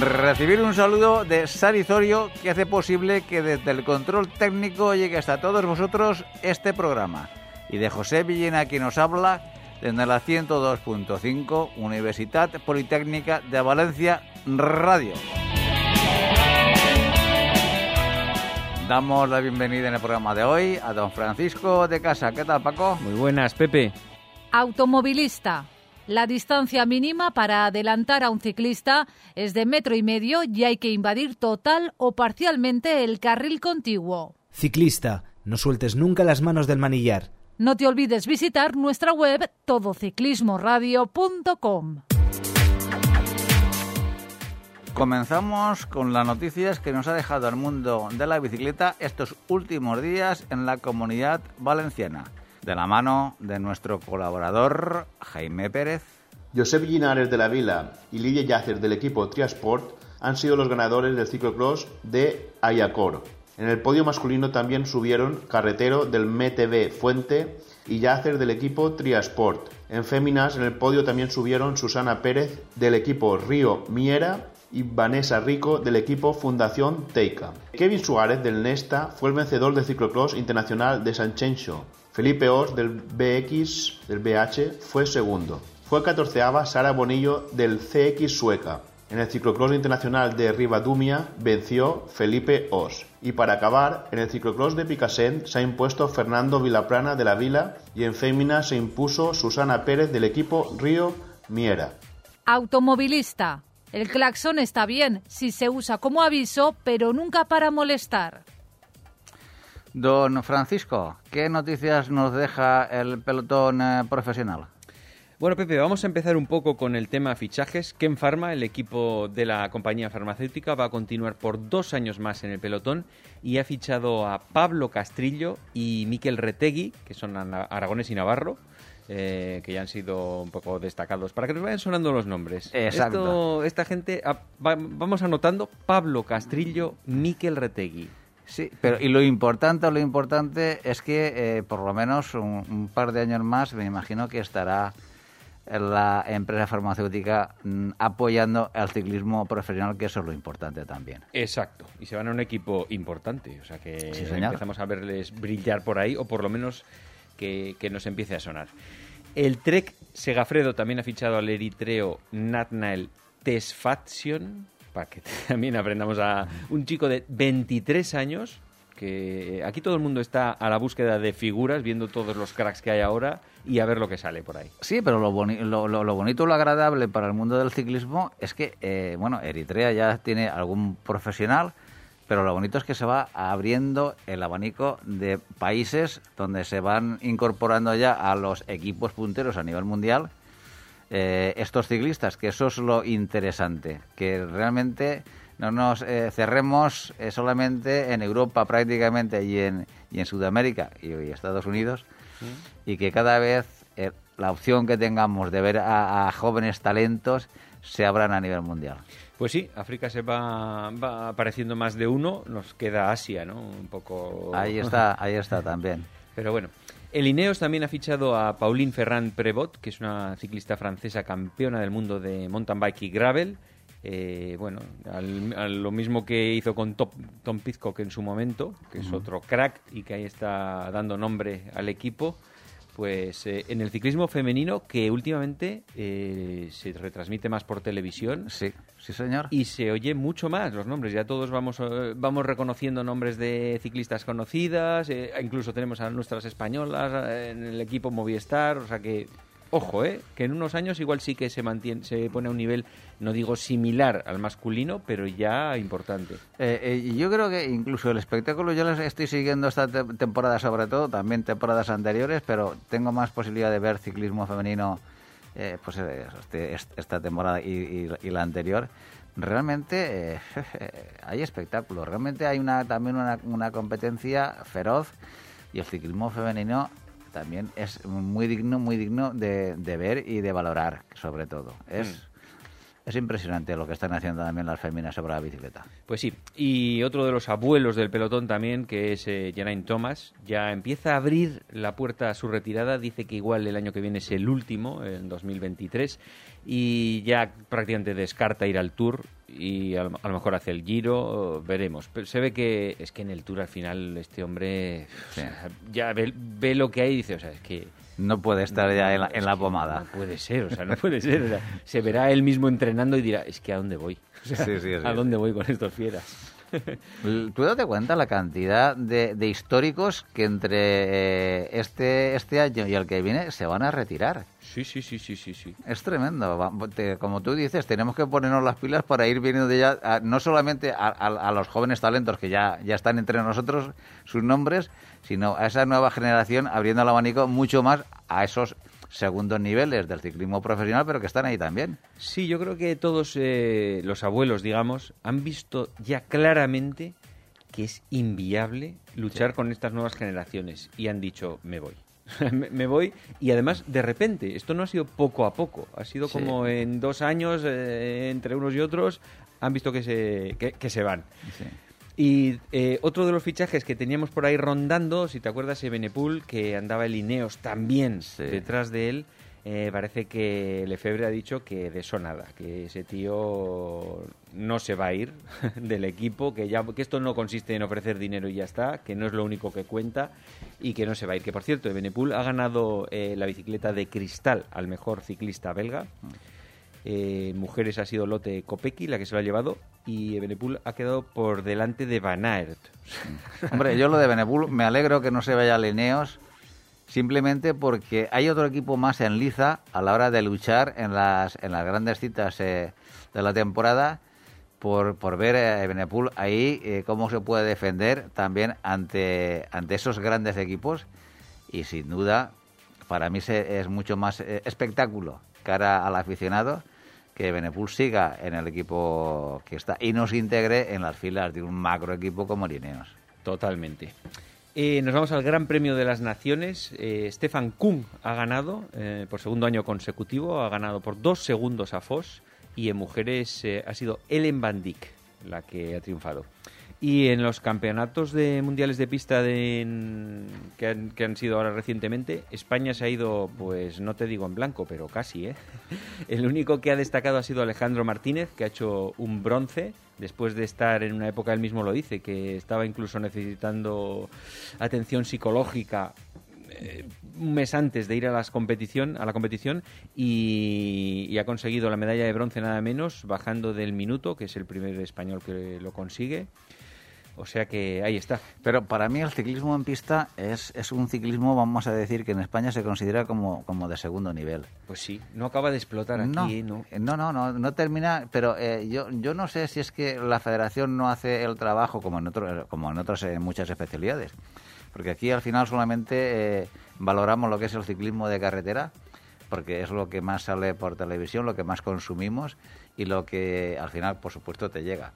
Recibir un saludo de Sarizorio que hace posible que desde el control técnico llegue hasta todos vosotros este programa. Y de José Villena que nos habla desde la 102.5 Universidad Politécnica de Valencia Radio. Damos la bienvenida en el programa de hoy a don Francisco de Casa. ¿Qué tal, Paco? Muy buenas, Pepe. Automovilista. La distancia mínima para adelantar a un ciclista es de metro y medio y hay que invadir total o parcialmente el carril contiguo. Ciclista, no sueltes nunca las manos del manillar. No te olvides visitar nuestra web todociclismoradio.com. Comenzamos con las noticias que nos ha dejado el mundo de la bicicleta estos últimos días en la comunidad valenciana, de la mano de nuestro colaborador Jaime Pérez. Josep Linares de la Vila y Lidia Yacer del equipo Triasport han sido los ganadores del ciclocross de Ayacor. En el podio masculino también subieron Carretero del MTV Fuente y Yacer del equipo Triasport. En féminas en el podio también subieron Susana Pérez del equipo Río Miera y Vanessa Rico del equipo Fundación Teica. Kevin Suárez del Nesta fue el vencedor del ciclocross internacional de San Chencho. Felipe Os del BX del BH fue segundo. Fue catorceava Sara Bonillo del CX Sueca. En el ciclocross internacional de Rivadumia venció Felipe Os. Y para acabar, en el ciclocross de Picassent se ha impuesto Fernando Vilaplana de la Vila y en fémina se impuso Susana Pérez del equipo Río Miera. Automovilista. El claxon está bien si se usa como aviso, pero nunca para molestar. Don Francisco, ¿qué noticias nos deja el pelotón eh, profesional? Bueno, Pepe, vamos a empezar un poco con el tema fichajes. Ken Pharma, el equipo de la compañía farmacéutica, va a continuar por dos años más en el pelotón y ha fichado a Pablo Castrillo y Miquel Retegui, que son Aragones y Navarro, eh, que ya han sido un poco destacados. Para que nos vayan sonando los nombres. Exacto. Esto, esta gente, ah, va- vamos anotando Pablo Castrillo, Miquel Retegui. Sí, pero y lo importante, lo importante es que eh, por lo menos un, un par de años más me imagino que estará la empresa farmacéutica mm, apoyando al ciclismo profesional, que eso es lo importante también. Exacto, y se van a un equipo importante, o sea que Sí, empezamos a verles brillar por ahí, o por lo menos que, que nos empiece a sonar. El Trek Segafredo también ha fichado al eritreo Natnael Tesfaction, para que también aprendamos a un chico de 23 años, que aquí todo el mundo está a la búsqueda de figuras, viendo todos los cracks que hay ahora y a ver lo que sale por ahí. Sí, pero lo, lo bonito, lo agradable para el mundo del ciclismo es que, eh, bueno, Eritrea ya tiene algún profesional, pero lo bonito es que se va abriendo el abanico de países donde se van incorporando ya a los equipos punteros a nivel mundial eh, estos ciclistas, que eso es lo interesante, que realmente no nos eh, cerremos eh, solamente en Europa prácticamente y en, y en Sudamérica y, y Estados Unidos, y que cada vez la opción que tengamos de ver a, a jóvenes talentos se abran a nivel mundial. Pues sí, África se va, va apareciendo más de uno, nos queda Asia, ¿no? Un poco... Ahí está, ahí está también. Pero bueno, el Ineos también ha fichado a Pauline Ferrand Prevot, que es una ciclista francesa campeona del mundo de mountain bike y gravel. Eh, bueno, al- a lo mismo que hizo con Top- Tom Pizcock en su momento, que es otro crack y que ahí está dando nombre al equipo. Pues eh, en el ciclismo femenino, que últimamente eh, se retransmite más por televisión, Sí, sí señor. y se oye mucho más los nombres. Ya todos vamos, eh, vamos reconociendo nombres de ciclistas conocidas, eh, incluso tenemos a nuestras españolas eh, en el equipo Movistar, o sea que, ojo, eh, que en unos años igual sí que se mantiene, se pone a un nivel, no digo similar al masculino, pero ya importante. Eh, eh, yo creo que incluso el espectáculo, yo les estoy siguiendo esta te- temporada sobre todo, también temporadas anteriores, pero tengo más posibilidad de ver ciclismo femenino eh, pues eh, este- est- esta temporada y, y- y la anterior, realmente eh, hay espectáculo, realmente hay una también una, una competencia feroz y el ciclismo femenino también es muy digno, muy digno de, de ver y de valorar, sobre todo. Es, Mm. es impresionante lo que están haciendo también las féminas sobre la bicicleta. Pues sí, y otro de los abuelos del pelotón también, que es eh, Geraint Thomas, ya empieza a abrir la puerta a su retirada, dice que igual el año que viene es el último, en 2023, y ya prácticamente descarta ir al Tour y a lo, a lo mejor hace el Giro, veremos. Pero se ve que es que en el Tour al final este hombre o Sí. sea, ya ve, ve lo que hay y dice, o sea, es que... No puede estar ya en la, en la pomada. No puede ser, o sea, no puede ser. o sea, se verá él mismo entrenando y dirá, es que ¿a dónde voy? O sea, Sí, sí, sí. ¿A dónde voy con estos fieras? Tú date cuenta la cantidad de, de históricos que entre eh, este, este año y el que viene se van a retirar. Sí, sí, sí, sí, sí, sí. Es tremendo. Como tú dices, tenemos que ponernos las pilas para ir viendo de ya, a- no solamente a, a- a los jóvenes talentos que ya, ya están entre nosotros, sus nombres, sino a esa nueva generación abriendo el abanico mucho más a esos segundos niveles del ciclismo profesional, pero que están ahí también. Sí, yo creo que todos eh, los abuelos, digamos, han visto ya claramente que es inviable luchar con estas nuevas generaciones y han dicho, me voy. me, me voy y además de repente, esto no ha sido poco a poco, ha sido Sí. como en dos años eh, entre unos y otros han visto que se, que, que se van. Sí. Y eh, otro de los fichajes que teníamos por ahí rondando, si te acuerdas, Ebenepul, que andaba el Ineos también Sí. detrás de él, eh, parece que Lefebvre ha dicho que de eso nada, que ese tío no se va a ir del equipo, que, ya, que esto no consiste en ofrecer dinero y ya está, que no es lo único que cuenta y que no se va a ir. Que por cierto, Ebenepul ha ganado eh, la bicicleta de cristal al mejor ciclista belga. Eh, mujeres ha sido Lotte Kopecky la que se lo ha llevado y Ebenepul ha quedado por delante de Van Aert. Hombre, yo lo de Benepul me alegro que no se vaya a Lineos simplemente porque hay otro equipo más en liza a la hora de luchar en las, en las grandes citas eh, de la temporada por, por ver a Benepul ahí eh, cómo se puede defender también ante, ante esos grandes equipos y sin duda para mí se- es mucho más eh, espectáculo cara al aficionado que Benepul siga en el equipo que está y no se integre en las filas de un macro equipo como Lineos. Totalmente. Eh, nos vamos al Gran Premio de las Naciones. Eh, Stefan Kuhn ha ganado eh, por segundo año consecutivo, ha ganado por dos segundos a Foss y en mujeres eh, ha sido Ellen Van Dijk la que ha triunfado. Y en los campeonatos de mundiales de pista de, en- que, han, que han sido ahora recientemente, España se ha ido, pues no te digo en blanco, pero casi, ¿eh? El único que ha destacado ha sido Alejandro Martínez, que ha hecho un bronce, después de estar en una época, él mismo lo dice, que estaba incluso necesitando atención psicológica eh, un mes antes de ir a, las competición, a la competición y, y ha conseguido la medalla de bronce nada menos, bajando del minuto, que es el primer español que lo consigue. O sea que ahí está. Pero para mí el ciclismo en pista es, es un ciclismo, vamos a decir, que en España se considera como, como de segundo nivel. Pues sí, no acaba de explotar aquí, no, ¿no? eh, no, no, no, no termina, pero eh, yo, yo no sé si es que la federación no hace el trabajo como en, otro, como en otras eh, muchas especialidades. Porque aquí al final solamente eh, valoramos lo que es el ciclismo de carretera, porque es lo que más sale por televisión, lo que más consumimos y lo que al final, por supuesto, te llega.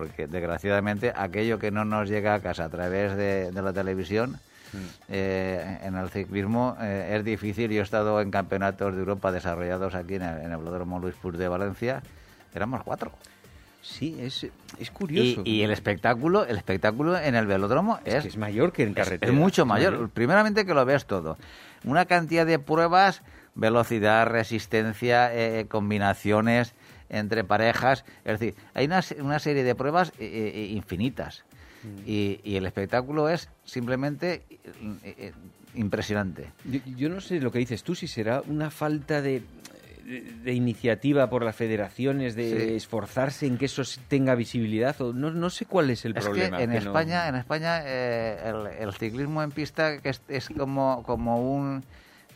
Porque desgraciadamente aquello que no nos llega a casa a través de, de la televisión, eh, en el ciclismo eh, es difícil. Yo he estado en campeonatos de Europa desarrollados aquí en el, en el Luis Puig de Valencia. Éramos cuatro. Sí, es, es curioso. y el espectáculo, el espectáculo en el velódromo es, es, que es mayor que en carretera. es mucho mayor. Primeramente que lo ves todo. Una cantidad de pruebas, velocidad, resistencia, eh, combinaciones entre parejas. Es decir, hay una, una serie de pruebas eh, eh, infinitas. Y, y el espectáculo es simplemente eh, eh, impresionante. Yo, yo no sé lo que dices tú, si será una falta de, de, de iniciativa por las federaciones, de Sí. esforzarse en que eso tenga visibilidad, o no, no sé cuál es el es problema. que en que no- España, en España eh, el, el ciclismo en pista es, es como, como un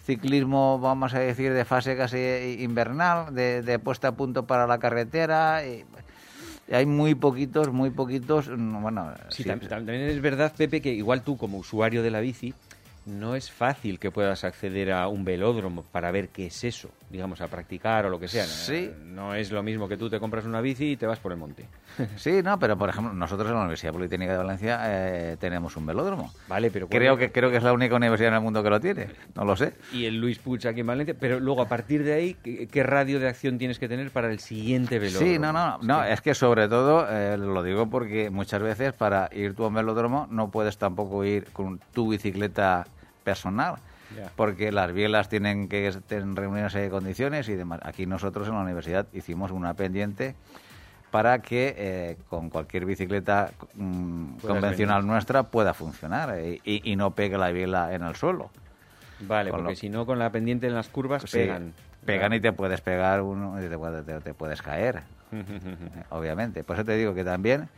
ciclismo, vamos a decir, de fase casi invernal, de, de puesta a punto para la carretera. y hay muy poquitos, muy poquitos, mm, bueno, Sí, sí, tam- también es verdad, Pepe, que igual tú como usuario de la bici, no es fácil que puedas acceder a un velódromo para ver qué es eso, digamos, a practicar o lo que sea. Sí. No es lo mismo que tú te compras una bici y te vas por el monte. Sí, no, pero por ejemplo, nosotros en la Universidad Politécnica de Valencia eh, tenemos un velódromo. Vale, pero Creo que, creo que es la única universidad en el mundo que lo tiene, no lo sé. Y el Luis Puig aquí en Valencia, pero luego a partir de ahí, ¿qué, qué radio de acción tienes que tener para el siguiente velódromo? Sí, no, no, no, es que sobre todo, eh, lo digo porque muchas veces para ir tú a un velódromo no puedes tampoco ir con tu bicicleta personal. Porque las bielas tienen que tener reuniones de condiciones y demás. Aquí nosotros en la universidad hicimos una pendiente para que eh, con cualquier bicicleta mm, convencional venir. nuestra pueda funcionar eh, y, y no pegue la biela en el suelo. Vale, Con porque lo- si no, con la pendiente en las curvas Sí, pegan. Pegan y te puedes pegar uno y te, te- te puedes caer. Obviamente. Por eso te digo que también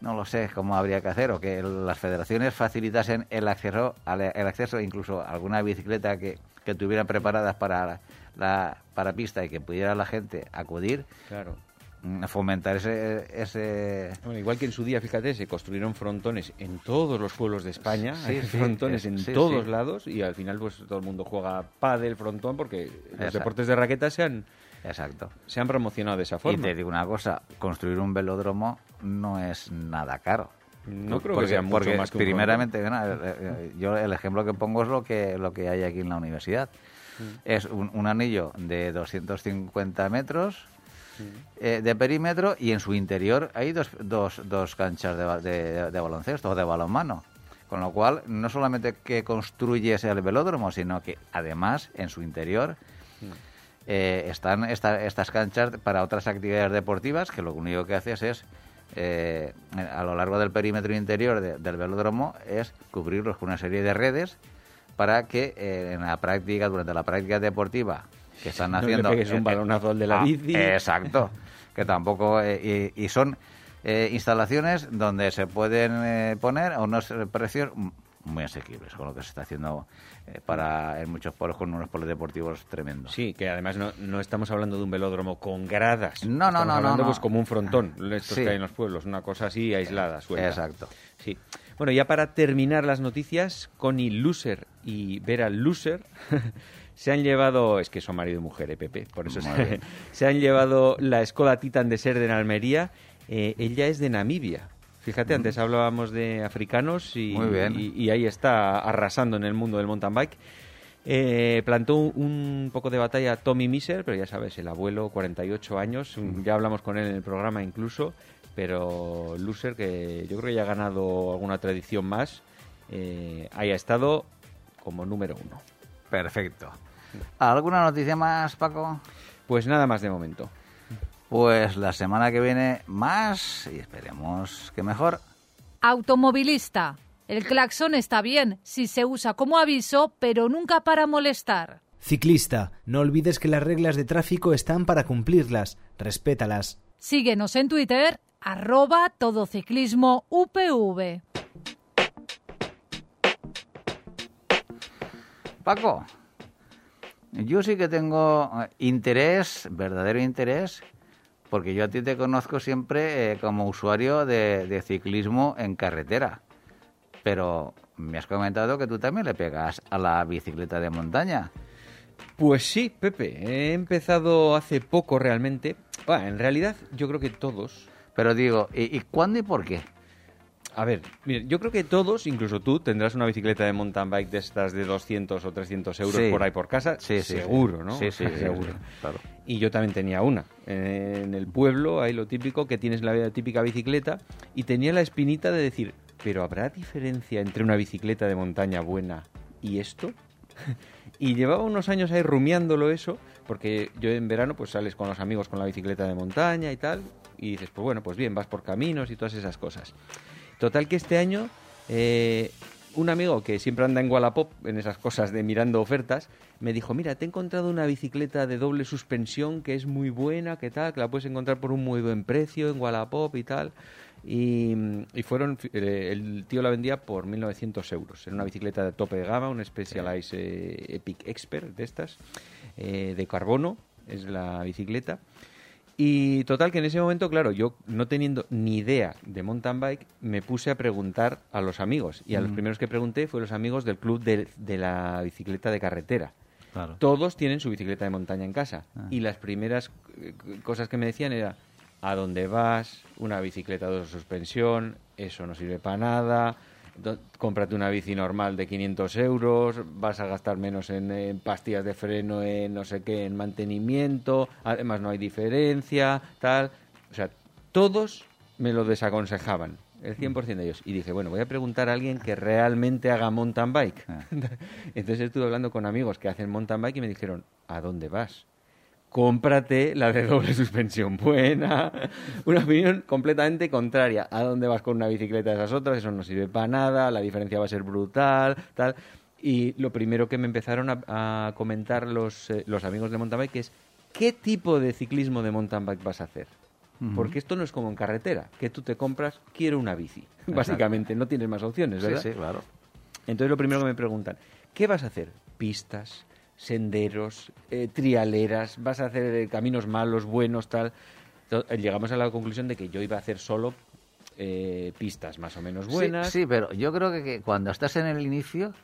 no lo sé cómo habría que hacer o que las federaciones facilitasen el acceso, el acceso incluso a alguna bicicleta que, que tuvieran preparadas para la para pista y que pudiera la gente acudir, Claro. mm, fomentar ese, ese Bueno, igual que en su día, fíjate, se construyeron frontones en todos los pueblos de España, Sí, hay sí, frontones es- en todos lados y al final pues todo el mundo juega pádel, frontón porque los Exacto. deportes de raqueta se han, exacto. se han promocionado de esa Y forma. te digo una cosa, construir un velódromo no es nada caro. No creo porque, que sea mucho porque más que un primeramente bueno, eh, eh, yo el ejemplo que pongo es lo que lo que hay aquí en la universidad Mm. es un, un anillo de 250 metros eh, de perímetro y en su interior hay dos, dos, dos canchas de, de- de baloncesto o de balonmano con lo cual no solamente que construyes el velódromo sino que además en su interior eh, están esta- estas canchas para otras actividades deportivas que lo único que haces es eh, a lo largo del perímetro interior de- del velódromo es cubrirlos con una serie de redes para que eh, en la práctica durante la práctica deportiva que están No haciendo pegues un balonazo al de la ah, bici. exacto que tampoco eh, y, y son eh, instalaciones donde se pueden eh, poner a unos precios muy asequibles con lo que se está haciendo eh, para en muchos pueblos con unos polideportivos tremendos Sí, que además no, no estamos hablando de un velódromo con gradas. No, no, Estamos no, hablando no, pues como un frontón, estos Sí. que hay en los pueblos, una cosa así aislada, suelta. Exacto. Sí. Bueno, ya para terminar las noticias, Connie Loser y Vera Loser se han llevado, es que son marido y mujer, eh, Pepe, por eso se, han llevado la Skoda Titan de Ser de Almería. Eh, ella es de Namibia. Fíjate, antes hablábamos de africanos y, Mm. Ahí está arrasando en el mundo del mountain bike. Eh, plantó un, poco de batalla Tommy Miser, pero ya sabes, el abuelo, 48 años, un- ya hablamos con él en el programa incluso, pero Loser, que yo creo que ya ha ganado alguna tradición más, eh, haya estado como número uno. Perfecto. ¿Alguna noticia más, Paco? Pues nada más de momento. Pues la semana que viene más y esperemos que mejor. Automovilista. El claxon está bien si se usa como aviso, pero nunca para molestar. Ciclista, no olvides que las reglas de tráfico están para cumplirlas. Respétalas. Síguenos en Twitter, arroba todociclismo UPV. Paco, yo sí que tengo eh, interés, verdadero interés, porque yo a ti te conozco siempre eh, como usuario de, de ciclismo en carretera. Pero me has comentado que tú también le pegas a la bicicleta de montaña. Pues sí, Pepe, he empezado hace poco realmente. Bueno, en realidad yo creo que todos Pero digo, ¿y, y cuándo y por qué? A ver, mire, yo creo que todos, incluso tú, tendrás una bicicleta de mountain bike de estas de 200 o 300 euros Sí. por ahí por casa. Sí, sí, seguro. ¿no? Sí, sí, seguro. claro. Y yo también tenía una. En el pueblo hay lo típico, que tienes la típica bicicleta, y tenía la espinita de decir, ¿pero habrá diferencia entre una bicicleta de montaña buena y esto? y llevaba unos años ahí rumiándolo eso, porque yo en verano pues sales con los amigos con la bicicleta de montaña y tal, y dices, pues bueno, pues bien, vas por caminos y todas esas cosas. Total que este año eh, un amigo que siempre anda en Wallapop en esas cosas de mirando ofertas me dijo, mira, te he encontrado una bicicleta de doble suspensión que es muy buena, que tal, que la puedes encontrar por un muy buen precio en Wallapop y tal. Y, fueron, eh, el tío la vendía por 1.900 euros. Era una bicicleta de tope de gama, un Specialized eh, Epic Expert de estas, de carbono, es la bicicleta. Y total que en ese momento, claro, yo no teniendo ni idea de mountain bike, me puse a preguntar a los amigos. Y a los primeros que pregunté fueron los amigos del club de, de la bicicleta de carretera. Claro. Todos tienen su bicicleta de montaña en casa. Ah. Y las primeras eh, cosas que me decían era, ¿a dónde vas? Una bicicleta de suspensión, eso no sirve para nada. Cómprate una bici normal de 500 euros, vas a gastar menos en, en pastillas de freno, en no sé qué, en mantenimiento, además no hay diferencia, tal. O sea, todos me lo desaconsejaban, el 100% de ellos. Y dije, bueno, voy a preguntar a alguien que realmente haga mountain bike. Ah. Entonces estuve hablando con amigos que hacen mountain bike y me dijeron, ¿a dónde vas? Cómprate la de doble suspensión buena. Una opinión completamente contraria. ¿A dónde vas con una bicicleta de esas otras? Eso no sirve para nada, la diferencia va a ser brutal, tal. Y lo primero que me empezaron a, a comentar los, eh, los amigos de mountain bike es, ¿qué tipo de ciclismo de mountain bike vas a hacer? Porque esto no es como en carretera, que tú te compras, quiero una bici. Básicamente, no tienes más opciones, Sí, ¿verdad? sí, claro. Entonces lo primero que me preguntan, ¿qué vas a hacer? Pistas, senderos, eh, trialeras, vas a hacer eh, caminos malos, buenos, tal. Eh, Llegamos a la conclusión de que yo iba a hacer solo eh, pistas más o menos Sí, buenas. Sí, pero yo creo que, que cuando estás en el inicio,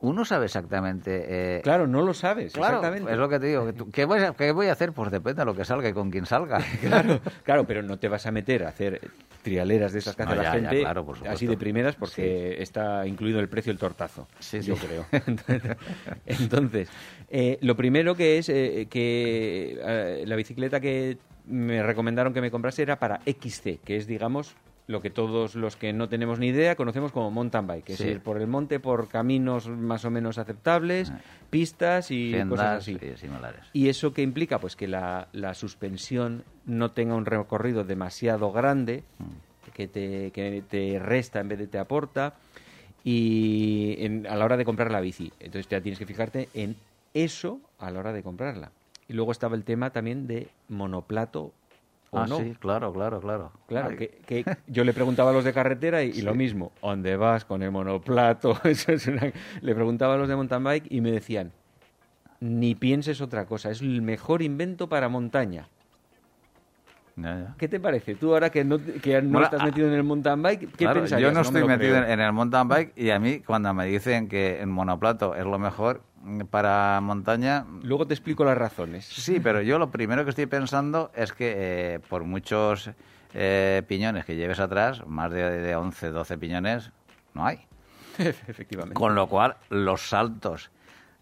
uno sabe exactamente... eh, Claro, no lo sabes, Claro, exactamente. es lo que te digo. ¿Qué voy, a, qué voy a hacer? Pues depende de lo que salga y con quién salga. Claro, claro, pero no te vas a meter a hacer trialeras de esas que No, hace la ya, gente claro, por supuesto. así de primeras porque está incluido el precio del tortazo, Sí, yo sí. creo. Entonces, eh, lo primero que es eh, que la bicicleta que me recomendaron que me comprase era para XC, que es, digamos, lo que todos los que no tenemos ni idea conocemos como mountain bike, es Sí. ir por el monte por caminos más o menos aceptables, Ah. pistas y cosas así. y similares. ¿Y eso qué implica? Pues que la, la suspensión no tenga un recorrido demasiado grande, que te, que te resta en vez de te aporta, y en- a la hora de comprar la bici. Entonces ya tienes que fijarte en eso a la hora de comprarla. Y luego estaba el tema también de monoplato o ah, no. sí, claro, claro, claro. Claro, que, que yo le preguntaba a los de carretera y, y lo mismo, ¿dónde vas con el monoplato? Eso es una- Le preguntaba a los de mountain bike y me decían, ni pienses otra cosa, es el mejor invento para montaña. ya, ya. ¿Qué te parece? Tú ahora que no, que no Bueno, estás ah, metido en el mountain bike, ¿qué Claro, pensarías? yo no, estoy metido en, en el mountain bike y a mí cuando me dicen que en monoplato es lo mejor para montaña, Luego te explico las razones. sí, pero yo lo primero que estoy pensando es que eh, por muchos eh, piñones que lleves atrás, más de, de 11, 12 piñones, no hay. Efectivamente. Con lo cual, los saltos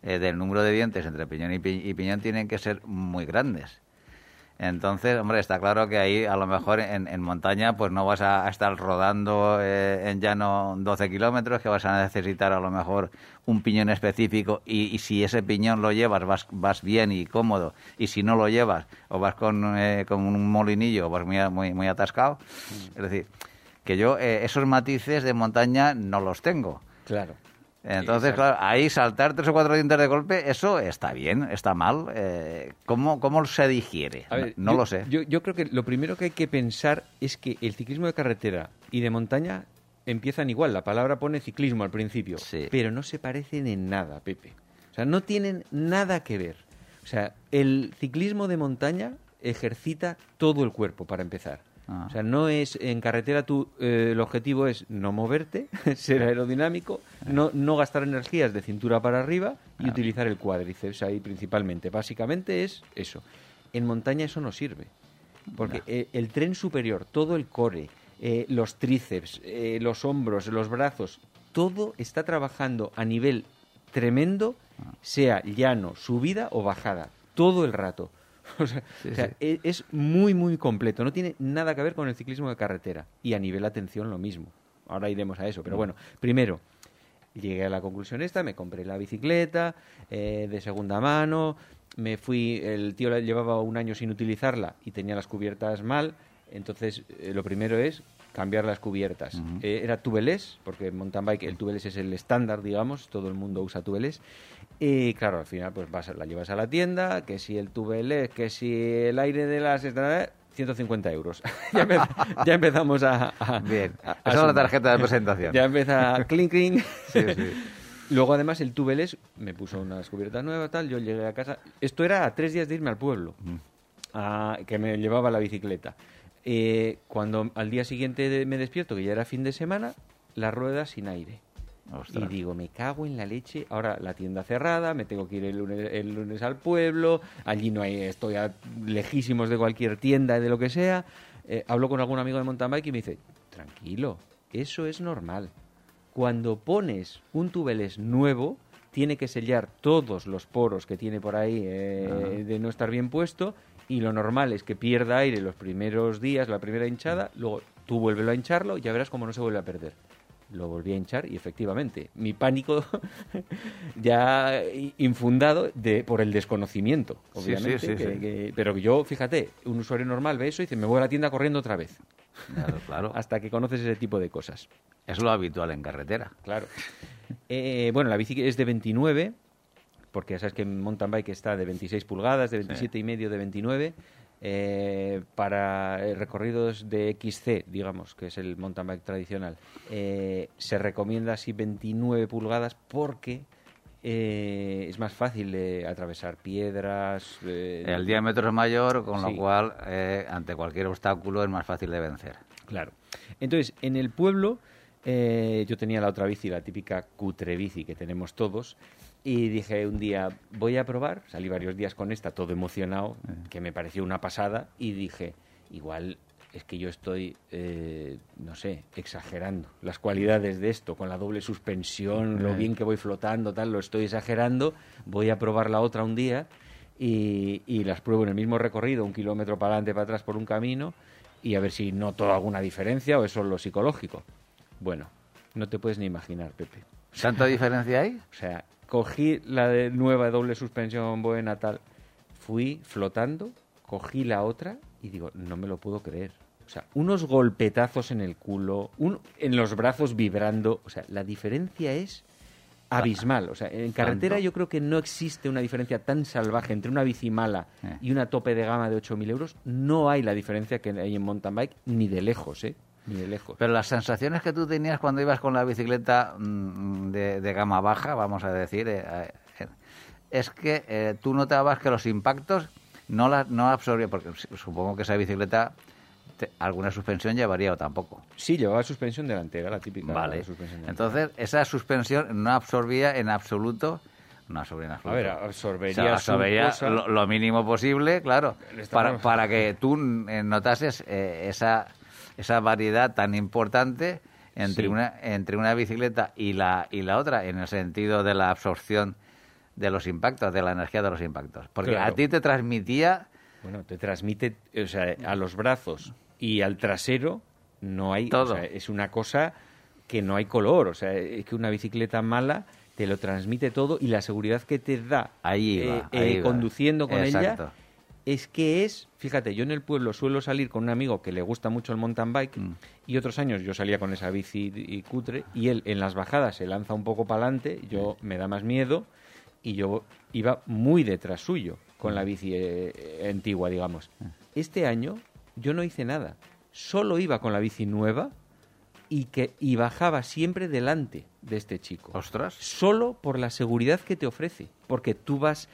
eh, del número de dientes entre piñón y, pi- y piñón tienen que ser muy grandes. Entonces, hombre, está claro que ahí a lo mejor en, en montaña pues no vas a, a estar rodando eh, en llano 12 kilómetros, que vas a necesitar a lo mejor un piñón específico y, y si ese piñón lo llevas vas, vas bien y cómodo y si no lo llevas o vas con, eh, con un molinillo vas muy, muy, muy atascado. Es decir, que yo eh, esos matices de montaña no los tengo. Claro. Entonces, Exacto. claro, ahí saltar tres o cuatro dientes de golpe, eso está bien, está mal. Eh, ¿cómo, ¿Cómo se digiere? Ver, no yo- lo sé. Yo, yo creo que lo primero que hay que pensar es que el ciclismo de carretera y de montaña empiezan igual. La palabra pone ciclismo al principio, Sí. pero no se parecen en nada, Pepe. O sea, no tienen nada que ver. O sea, el ciclismo de montaña ejercita todo el cuerpo para empezar. Ah. O sea, no es en carretera tú eh, el objetivo es no moverte, ser aerodinámico, no, no gastar energías de cintura para arriba y utilizar el cuádriceps ahí principalmente. Básicamente es eso. En montaña eso no sirve. Porque eh, el tren superior, todo el core, eh, los tríceps, eh, los hombros, los brazos, todo está trabajando a nivel tremendo, sea llano, subida o bajada, todo el rato. O sea, Sí, o sea, sí. e- es muy, muy completo. No tiene nada que ver con el ciclismo de carretera. Y a nivel atención lo mismo. Ahora iremos a eso. Pero bueno, primero, llegué a la conclusión esta, me compré la bicicleta eh, de segunda mano, me fui, el tío la llevaba un año sin utilizarla y tenía las cubiertas mal, entonces eh, lo primero es cambiar las cubiertas. Eh, era tubeless, porque en mountain bike el tubeless es el estándar, digamos, todo el mundo usa tubeless. Y claro, al final pues vas, la llevas a la tienda, que si el tubeless, que si el aire de las... esta- 150 euros. ya, empe- ya empezamos a... a- Bien, a- es la sumar. tarjeta de presentación. Ya empieza clink clink. Sí, sí. Luego además el tubeless me puso unas cubiertas nuevas tal, yo llegué a casa. Esto era a tres días de irme al pueblo. a- que me llevaba la bicicleta. Eh, cuando al día siguiente me despierto, que ya era fin de semana, la rueda sin aire. Ostras. Y digo, me cago en la leche. Ahora la tienda cerrada, me tengo que ir el lunes, el lunes al pueblo. Allí no hay, estoy a lejísimos de cualquier tienda, de lo que sea. Eh, hablo con algún amigo de mountain bike y me dice, tranquilo, eso es normal. Cuando pones un tubeless nuevo, tiene que sellar todos los poros que tiene por ahí eh, de no estar bien puesto. Y lo normal es que pierda aire los primeros días, la primera hinchada. Luego tú vuélvelo a hincharlo y ya verás cómo no se vuelve a perder lo volví a hinchar y efectivamente mi pánico ya infundado de por el desconocimiento Sí, obviamente sí, sí, que- sí. que- pero yo fíjate un usuario normal ve eso y dice me voy a la tienda corriendo otra vez Claro, claro. hasta que conoces ese tipo de cosas Es lo habitual en carretera. claro Eh, bueno la bici es de 29 porque ya sabes que en mountain bike está de 26 pulgadas de 27 y medio de 29 eh, para eh, recorridos de XC, digamos, que es el mountain bike tradicional, eh, se recomienda así 29 pulgadas porque eh, es más fácil atravesar piedras. eh, El diámetro es mayor, con Sí. lo cual, eh, ante cualquier obstáculo, es más fácil de vencer. Claro. Entonces, en el pueblo yo tenía la otra bici, la típica cutre bici que tenemos todos, y dije un día, voy a probar, salí varios días con esta, todo emocionado, que me pareció una pasada, y dije, igual es que yo estoy, eh, no sé, exagerando las cualidades de esto, con la doble suspensión, lo Eh. bien que voy flotando, tal, lo estoy exagerando, voy a probar la otra un día y, y las pruebo en el mismo recorrido, un kilómetro para adelante, para atrás por un camino, y a ver si noto alguna diferencia o es solo psicológico. Bueno, no te puedes ni imaginar, Pepe. ¿Tanta diferencia hay? O sea, cogí la de nueva doble suspensión buena, tal, fui flotando, cogí la otra y digo, no me lo puedo creer. O sea, unos golpetazos en el culo, un, en los brazos vibrando. O sea, la diferencia es abismal. O sea, en carretera yo creo que no existe una diferencia tan salvaje entre una bici mala Eh. y una tope de gama de 8.000 euros. No hay la diferencia que hay en mountain bike, ni de lejos, ¿eh? Ni de lejos. Pero las sensaciones que tú tenías cuando ibas con la bicicleta mm, de, de gama baja, vamos a decir, eh, eh, es que eh, tú notabas que los impactos no la no absorbían, porque supongo que esa bicicleta te- alguna suspensión llevaría o tampoco. Sí, llevaba suspensión delantera, la típica Vale. suspensión delantera. Entonces, esa suspensión no absorbía en absoluto. No absorbía en A absoluto. ver, absorbería, O sea, su absorbería cosa. lo, lo mínimo posible, claro, para que tú eh, notases eh, esa, esa variedad tan importante entre, Sí. una, entre una bicicleta y la, y la otra, en el sentido de la absorción de los impactos, de la energía de los impactos. Porque Claro. a ti te transmitía Bueno, te transmite, o sea, a los brazos y al trasero no hay, Todo. o sea, es una cosa que no hay color, o sea, es que una bicicleta mala te lo transmite todo y la seguridad que te da Ahí eh, eh, ahí conduciendo con Exacto. ella es que es, fíjate, yo en el pueblo suelo salir con un amigo que le gusta mucho el mountain bike Mm. y otros años yo salía con esa bici y cutre y él en las bajadas se lanza un poco para adelante, yo me da más miedo y yo iba muy detrás suyo con la bici eh, antigua, digamos. Este año yo no hice nada, solo iba con la bici nueva y que y bajaba siempre delante de este chico Ostras. solo por la seguridad que te ofrece. Porque tú vas,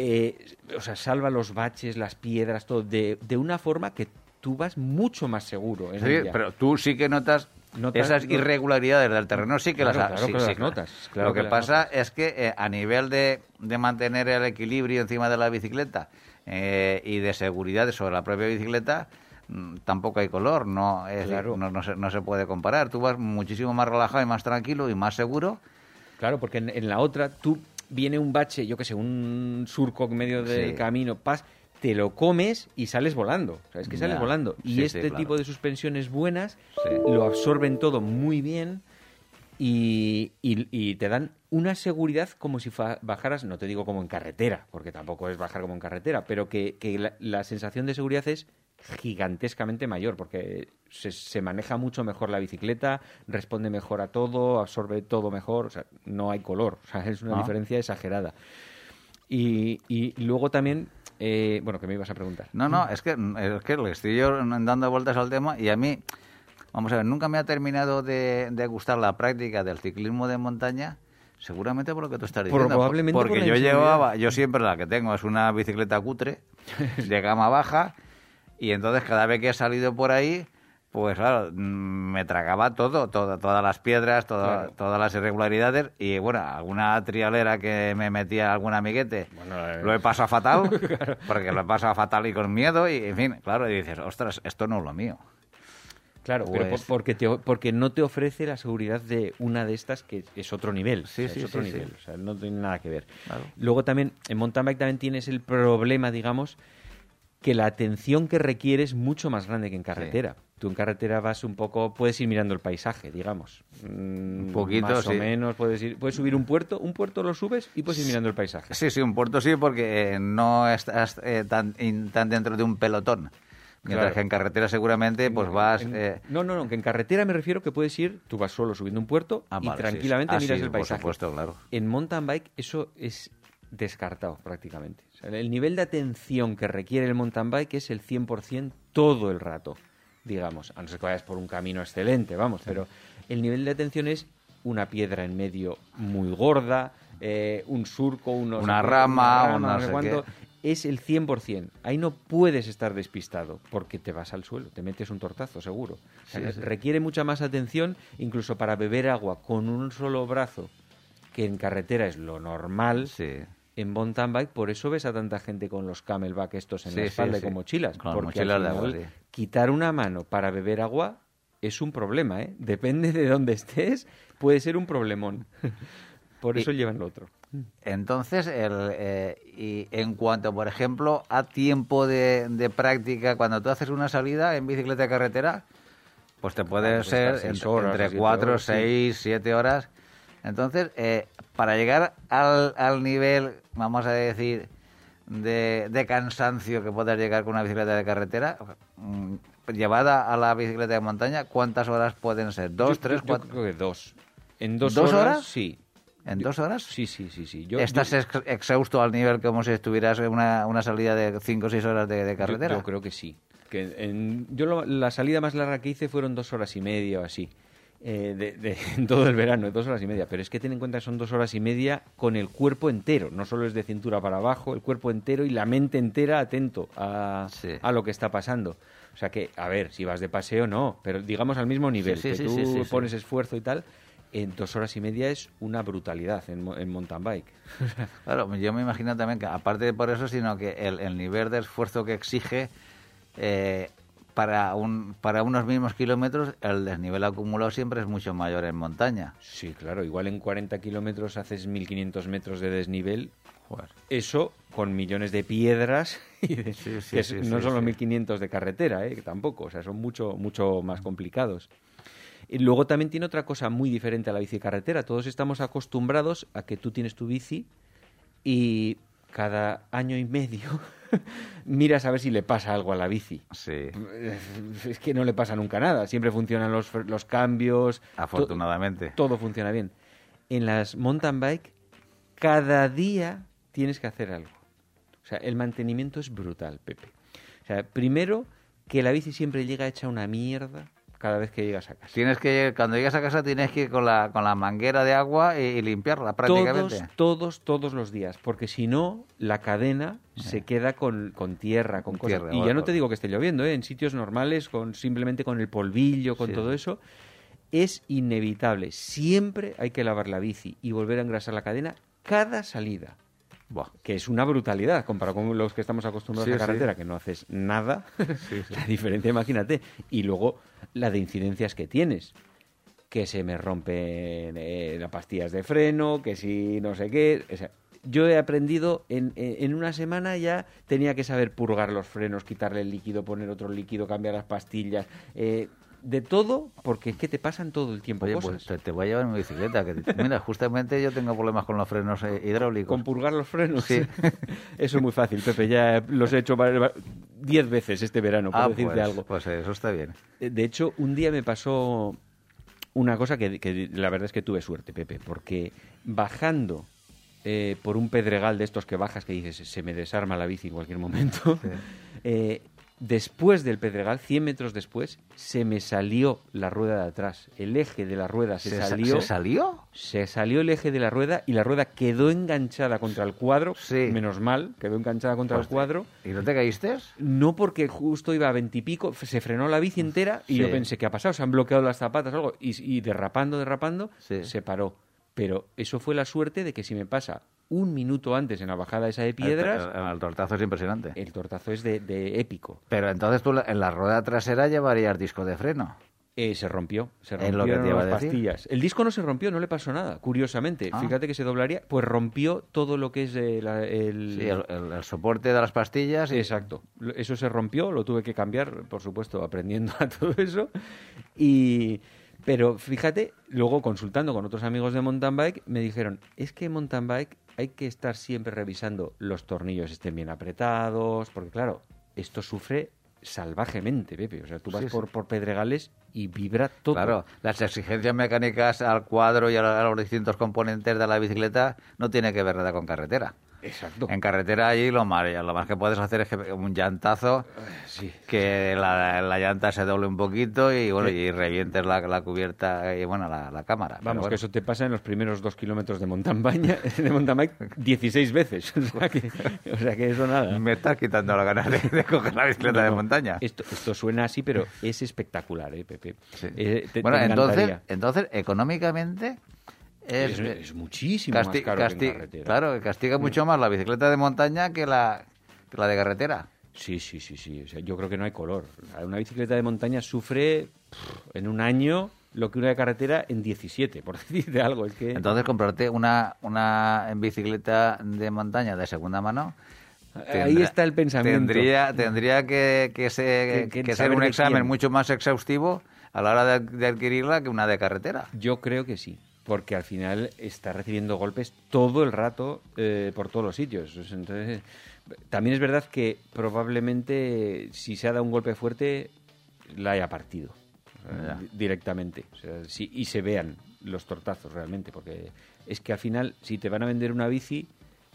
eh, o sea, salva los baches, las piedras, todo, de, de una forma que tú vas mucho más seguro. en Sí, pero tú sí que notas, Notas- esas irregularidades del terreno, sí que Claro, las claro sí, que sí, las claro. notas, claro Lo que, pasa notas. es que eh, a nivel de, de mantener el equilibrio encima de la bicicleta eh, y de seguridad sobre la propia bicicleta, mm, tampoco hay color, no, es no, no se, no se puede comparar. Tú vas muchísimo más relajado y más tranquilo y más seguro. Claro, porque en, en la otra tú viene un bache, yo que sé, un surco en medio del Sí. camino, pas, te lo comes y sales volando. O sea, es que sales Ya. volando. Y Sí, sí, este claro. tipo de suspensiones buenas lo absorben todo muy bien y, y- y te dan una seguridad como si bajaras, no te digo como en carretera, porque tampoco es bajar como en carretera, pero que, que la, la sensación de seguridad es gigantescamente mayor, porque se, se maneja mucho mejor la bicicleta, responde mejor a todo, absorbe todo mejor, o sea, no hay color, o sea, es una Ah. diferencia exagerada. Y, y luego también, eh, bueno, que me ibas a preguntar. No, no, es que, es que le estoy yo dando vueltas al tema y a mí, vamos a ver, nunca me ha terminado de, de gustar la práctica del ciclismo de montaña, Seguramente por lo que tú estás diciendo. Probablemente por Porque yo llevaba, yo siempre la que tengo es una bicicleta cutre de gama baja y entonces cada vez que he salido por ahí, pues claro, mm, me tragaba todo, todo todas las piedras, todo- Claro. todas las irregularidades y bueno, alguna trialera que me metía algún amiguete, Bueno, eh. lo he pasado fatal, porque lo he pasado fatal y con miedo y en fin, claro, y dices, ostras, esto no es lo mío. Claro, pero Pues- por- porque, te, porque no te ofrece la seguridad de una de estas que es otro nivel. Sí, o sea, sí, es otro sí, sí. nivel. O sea, no tiene nada que ver. Claro. Luego también, en mountain bike también tienes el problema, digamos, que la atención que requiere es mucho más grande que en carretera. Tú en carretera vas un poco, puedes ir mirando el paisaje, digamos. Un poquito, Más sí. o menos, puedes, ir, puedes subir un puerto, un puerto lo subes y puedes ir mirando el paisaje. Sí, sí, un puerto sí, porque eh, no estás eh, tan, in- tan dentro de un pelotón. Mientras Claro. que en carretera seguramente pues vas... En- eh, no, no, no, que en carretera me refiero que puedes ir, tú vas solo subiendo un puerto ah, y vale, sí, tranquilamente sí. Ah, miras sí, el por paisaje. supuesto, claro. En mountain bike eso es descartado prácticamente. O sea, el nivel de atención que requiere el mountain bike es el 100% todo el rato, digamos. A no ser que vayas por un camino excelente, vamos, pero el nivel de atención es una piedra en medio muy gorda, eh, un surco, unos- Una rama, un no no sé sé cuánto. qué. Es el 100%. Ahí no puedes estar despistado porque te vas al suelo, te metes un tortazo, seguro. O sea, Sí, sí. Requiere mucha más atención, incluso para beber agua con un solo brazo, que en carretera es lo normal. Sí. En mountain bike, por eso ves a tanta gente con los camelback estos en Sí, la sí, espalda y sí. con mochilas. Con porque mochilas al de agua, sí. quitar una mano para beber agua es un problema, ¿eh? Depende de dónde estés, puede ser un problemón. por Y- eso llevan lo otro. Entonces, el, eh, y en cuanto, por ejemplo, a tiempo de, de práctica, cuando tú haces una salida en bicicleta de carretera, pues te puede puedes ser entre, horas, entre siete cuatro, horas, sí. seis, siete horas. Entonces, eh, para llegar al, al nivel, vamos a decir, de, de cansancio que puedas llegar con una bicicleta de carretera, mm, llevada a la bicicleta de montaña, ¿cuántas horas pueden ser? ¿Dos, Yo- tres, yo cuatro? creo que dos. ¿En dos, ¿Dos horas? Sí. ¿En Yo- dos horas? Sí, sí, sí. sí. Yo, ¿Estás yo- ex- exhausto al nivel como si estuvieras en una, una salida de 5 o 6 horas de, de Yo- carretera? Yo, creo que sí. Que en- yo lo- la salida más larga que hice fueron dos horas y media o así. Eh, de, de- en todo el verano, dos horas y media. Pero es que ten en cuenta que son dos horas y media con el cuerpo entero. No solo es de cintura para abajo, el cuerpo entero y la mente entera atento a, Sí. a lo que está pasando. O sea que, a ver, si vas de paseo, no. Pero digamos al mismo nivel. sí, que tú pones esfuerzo y tal. En dos horas y media es una brutalidad en, en mountain bike. Claro, yo me imagino también que aparte de por eso, sino que el, el nivel de esfuerzo que exige eh, para, un, para unos mismos kilómetros, el desnivel acumulado siempre es mucho mayor en montaña. Sí, claro, igual en 40 kilómetros haces 1500 metros de desnivel. Joder. Eso con millones de piedras, y de- Sí, sí, que es- sí, no son los sí. 1500 de carretera, ¿eh? tampoco, o sea, son mucho, mucho más complicados. Y luego también tiene otra cosa muy diferente a la bici carretera. Todos estamos acostumbrados a que tú tienes tu bici y cada año y medio miras a ver si le pasa algo a la bici. Sí, Es que no le pasa nunca nada. Siempre funcionan los, los cambios. to- afortunadamente. todo funciona bien. En las mountain bike, cada día tienes que hacer algo. O sea, el mantenimiento es brutal, Pepe. O sea, primero, que la bici siempre llega hecha una mierda cada vez que llegas a casa. Tienes que, cuando llegas a casa tienes que ir con la, con la manguera de agua y, y limpiarla prácticamente. Todos, todos, todos los días, porque si no, la cadena se queda con, con tierra, con Con cosas. tierra, y ya no te digo que esté lloviendo, ¿eh? en sitios normales, con simplemente con el polvillo, con Sí. todo eso, es inevitable. Siempre hay que lavar la bici y volver a engrasar la cadena cada salida. Buah. que es una brutalidad comparado con los que estamos acostumbrados Sí, a sí. carretera, que no haces nada. La diferencia, imagínate. Y luego la de incidencias que tienes. Que se me rompen eh, las pastillas de freno, que si no sé qué. O sea, yo he aprendido, en, en en una semana ya tenía que saber purgar los frenos, quitarle el líquido, poner otro líquido, cambiar las pastillas. eh, de todo, porque es que te pasan todo el tiempo Oye, cosas. pues te, te voy a llevar en mi bicicleta. Que, mira, justamente yo tengo problemas con los frenos eh, hidráulicos. Con purgar los frenos. Sí. Eso es muy fácil, Pepe. Ya los he hecho diez veces este verano, por ah, decirte pues, algo. pues eso está bien. Eh, De hecho, un día me pasó una cosa que, que la verdad es que tuve suerte, Pepe, porque bajando eh, por un pedregal de estos que bajas que dices, se me desarma la bici en cualquier momento, Sí. eh, Después del Pedregal, 100 metros después, se me salió la rueda de atrás. El eje de la rueda se, sa- salió. ¿Se salió? Se salió el eje de la rueda y la rueda quedó enganchada contra el cuadro. Sí. Menos mal, quedó enganchada contra el cuadro. ¿Y no te caíste? No porque justo iba a veintipico, se frenó la bici entera y Sí. yo pensé, ¿qué ha pasado? Se han bloqueado las zapatas o algo. Y, y derrapando, derrapando, Sí. se paró. Pero eso fue la suerte de que si me pasa un minuto antes en la bajada esa de piedras, El, el tortazo es impresionante. el tortazo es de, de épico. Pero entonces tú en la rueda trasera llevarías disco de freno. Eh, se rompió, se lo que a las decir. pastillas. El disco no se rompió, no le pasó nada, curiosamente. Ah. Fíjate que se doblaría, pues rompió todo lo que es eh, la- el... Sí, el, el- el soporte de las pastillas. y- Exacto. Eso se rompió, lo tuve que cambiar, por supuesto, aprendiendo a todo eso. Y... Pero fíjate, luego consultando con otros amigos de mountain bike, me dijeron, es que mountain bike hay que estar siempre revisando los tornillos estén bien apretados, porque claro, esto sufre salvajemente, Pepe. O sea, tú vas Sí, sí. por, por pedregales y vibra todo. Claro, las exigencias mecánicas al cuadro y a los distintos componentes de la bicicleta no tiene que ver nada con carretera. Exacto. En carretera allí lo más, lo más que puedes hacer es que un llantazo, Sí. que la, la llanta se doble un poquito y bueno y revientes la, la cubierta y bueno la, la cámara. Vamos, bueno. que eso te pasa en los primeros dos kilómetros de mountain bike, de mountain bike 16 veces. O sea, que, o sea que eso nada. Me estás quitando la ganas de, de coger la bicicleta No, de montaña. Esto, esto suena así, pero es espectacular, ¿eh, Pepe? Eh, te- bueno, te entonces, entonces económicamente es, es, es muchísimo casti- más caro que en casti- carretera. Claro, castiga mucho más la bicicleta de montaña que la, que la de carretera. Sí, sí, sí, sí. O sea, yo creo que no hay color. Una bicicleta de montaña sufre pff, en un año lo que una de carretera en 17, por decirte algo. Es que Entonces, comprarte una, una bicicleta de montaña de segunda mano. Ahí está el pensamiento. Tendría, tendría que, que, se- Que- ser un examen quién. mucho más exhaustivo a la hora de, de adquirirla que una de carretera. Yo creo que sí, porque al final está recibiendo golpes todo el rato eh, por todos los sitios. Entonces, también es verdad que probablemente si se ha dado un golpe fuerte la haya partido Ya. directamente. O sea, sí, y se vean los tortazos realmente, porque es que al final si te van a vender una bici,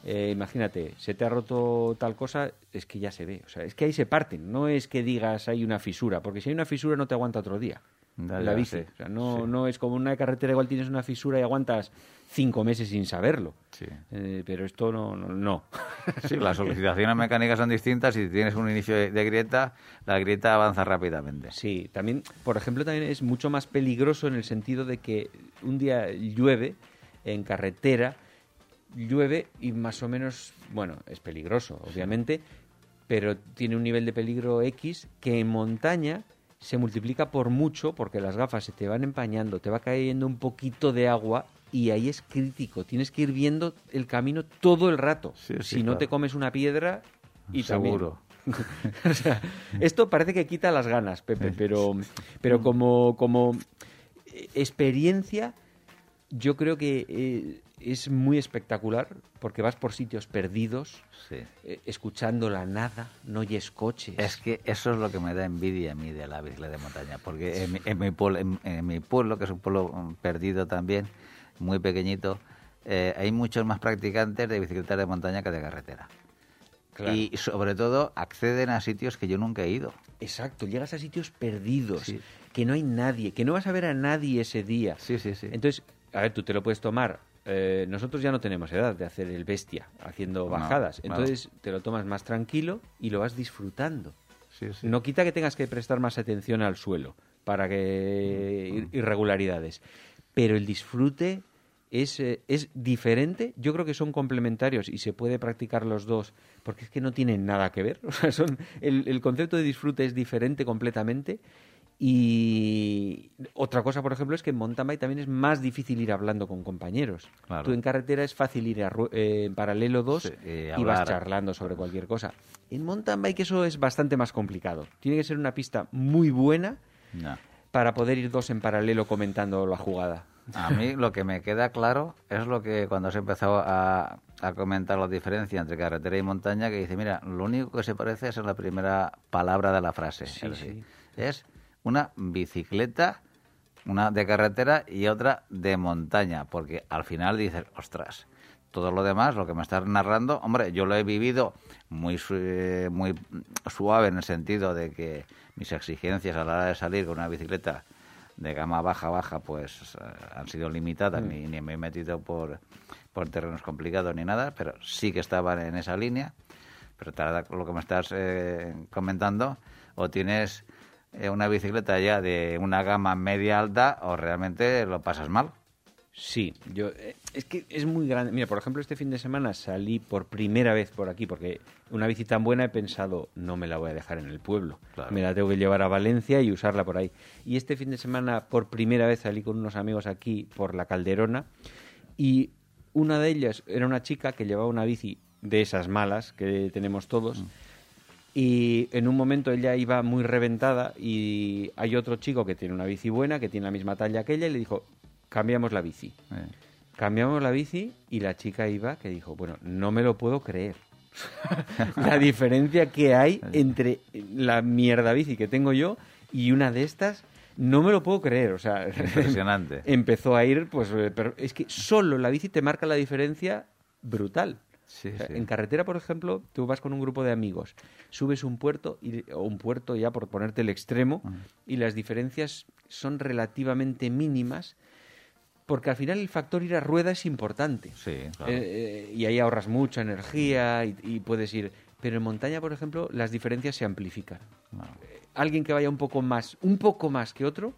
eh, imagínate, se te ha roto tal cosa, es que ya se ve. O sea, es que ahí se parten, no es que digas hay una fisura, porque si hay una fisura no te aguanta otro día. La bici. sí, O sea, no, sí. no es como una carretera, igual tienes una fisura y aguantas cinco meses sin saberlo. Sí. Eh, pero esto no. no, no. Sí, las solicitaciones mecánicas son distintas y si tienes un inicio de, de grieta, la grieta avanza rápidamente. Sí, también, por ejemplo, también es mucho más peligroso en el sentido de que un día llueve en carretera, llueve y más o menos, bueno, es peligroso, obviamente, pero tiene un nivel de peligro X que en montaña se multiplica por mucho porque las gafas se te van empañando, te va cayendo un poquito de agua y ahí es crítico. Tienes que ir viendo el camino todo el rato. Sí, sí, si no te comes una piedra y también- Seguro. o sea, esto parece que quita las ganas, Pepe, pero, pero como, como experiencia, yo creo que eh, es muy espectacular porque vas por sitios perdidos, Sí. eh, escuchando la nada, no oyes coches. Es que eso es lo que me da envidia a mí de la bicicleta de montaña, porque en mi, en mi pueblo, en, en mi pueblo, que es un pueblo mm, perdido también, muy pequeñito, eh, hay muchos más practicantes de bicicletas de montaña que de carretera. Claro. Y sobre todo acceden a sitios que yo nunca he ido. Exacto, llegas a sitios perdidos, Sí. que no hay nadie, que no vas a ver a nadie ese día. Sí, sí, sí. Entonces, a ver, tú te lo puedes tomar. Eh, nosotros ya no tenemos edad de hacer el bestia haciendo bajadas. Entonces, te lo tomas más tranquilo y lo vas disfrutando. Sí, sí. No quita que tengas que prestar más atención al suelo para que ir- irregularidades. Pero el disfrute es, eh, es diferente. Yo creo que son complementarios y se puede practicar los dos porque es que no tienen nada que ver. O sea, son, el, el concepto de disfrute es diferente completamente. Y otra cosa, por ejemplo, es que en mountain bike también es más difícil ir hablando con compañeros. Claro. Tú en carretera es fácil ir a eh, en paralelo 2 Sí, y y vas charlando sobre cualquier cosa. En mountain bike eso es bastante más complicado. Tiene que ser una pista muy buena No. para poder ir dos en paralelo comentando la jugada. A mí lo que me queda claro es lo que cuando se empezó a, a comentar la diferencia entre carretera y montaña, que dice, mira, lo único que se parece es en la primera palabra de la frase. Sí, es, decir, sí. es una bicicleta, una de carretera y otra de montaña, porque al final dices, ostras, todo lo demás, lo que me estás narrando, hombre, yo lo he vivido muy, muy suave en el sentido de que mis exigencias a la hora de salir con una bicicleta de gama baja, baja, pues eh, han sido limitadas, mm. ni, ni, me he metido por, por terrenos complicados ni nada, pero sí que estaban en esa línea. Pero lo que me estás eh, comentando, o tienes eh, una bicicleta ya de una gama media alta, o realmente lo pasas mal. Sí, yo eh, es que es muy grande. Mira, por ejemplo, este fin de semana salí por primera vez por aquí porque una bici tan buena he pensado no me la voy a dejar en el pueblo, me la tengo que llevar a Valencia y usarla por ahí. Y este fin de semana por primera vez salí con unos amigos aquí por la Calderona y una de ellas era una chica que llevaba una bici de esas malas que tenemos todos. Mm. Y en un momento ella iba muy reventada y hay otro chico que tiene una bici buena, que tiene la misma talla que ella, y le dijo, cambiamos la bici. Eh. Cambiamos la bici y la chica iba que dijo, bueno, no me lo puedo creer. la diferencia que hay entre la mierda bici que tengo yo y una de estas, no me lo puedo creer. O sea, impresionante. empezó a ir, pues, eh, pero es que solo la bici te marca la diferencia brutal. En carretera, por ejemplo, tú vas con un grupo de amigos, subes un puerto y, o un puerto ya por ponerte el extremo y las diferencias son relativamente mínimas porque al final el factor ir a rueda es importante. Sí, eh, eh, y ahí ahorras mucha energía y, puedes ir. Pero en montaña, por ejemplo, las diferencias se amplifican. Eh, alguien que vaya un poco más, un poco más que otro,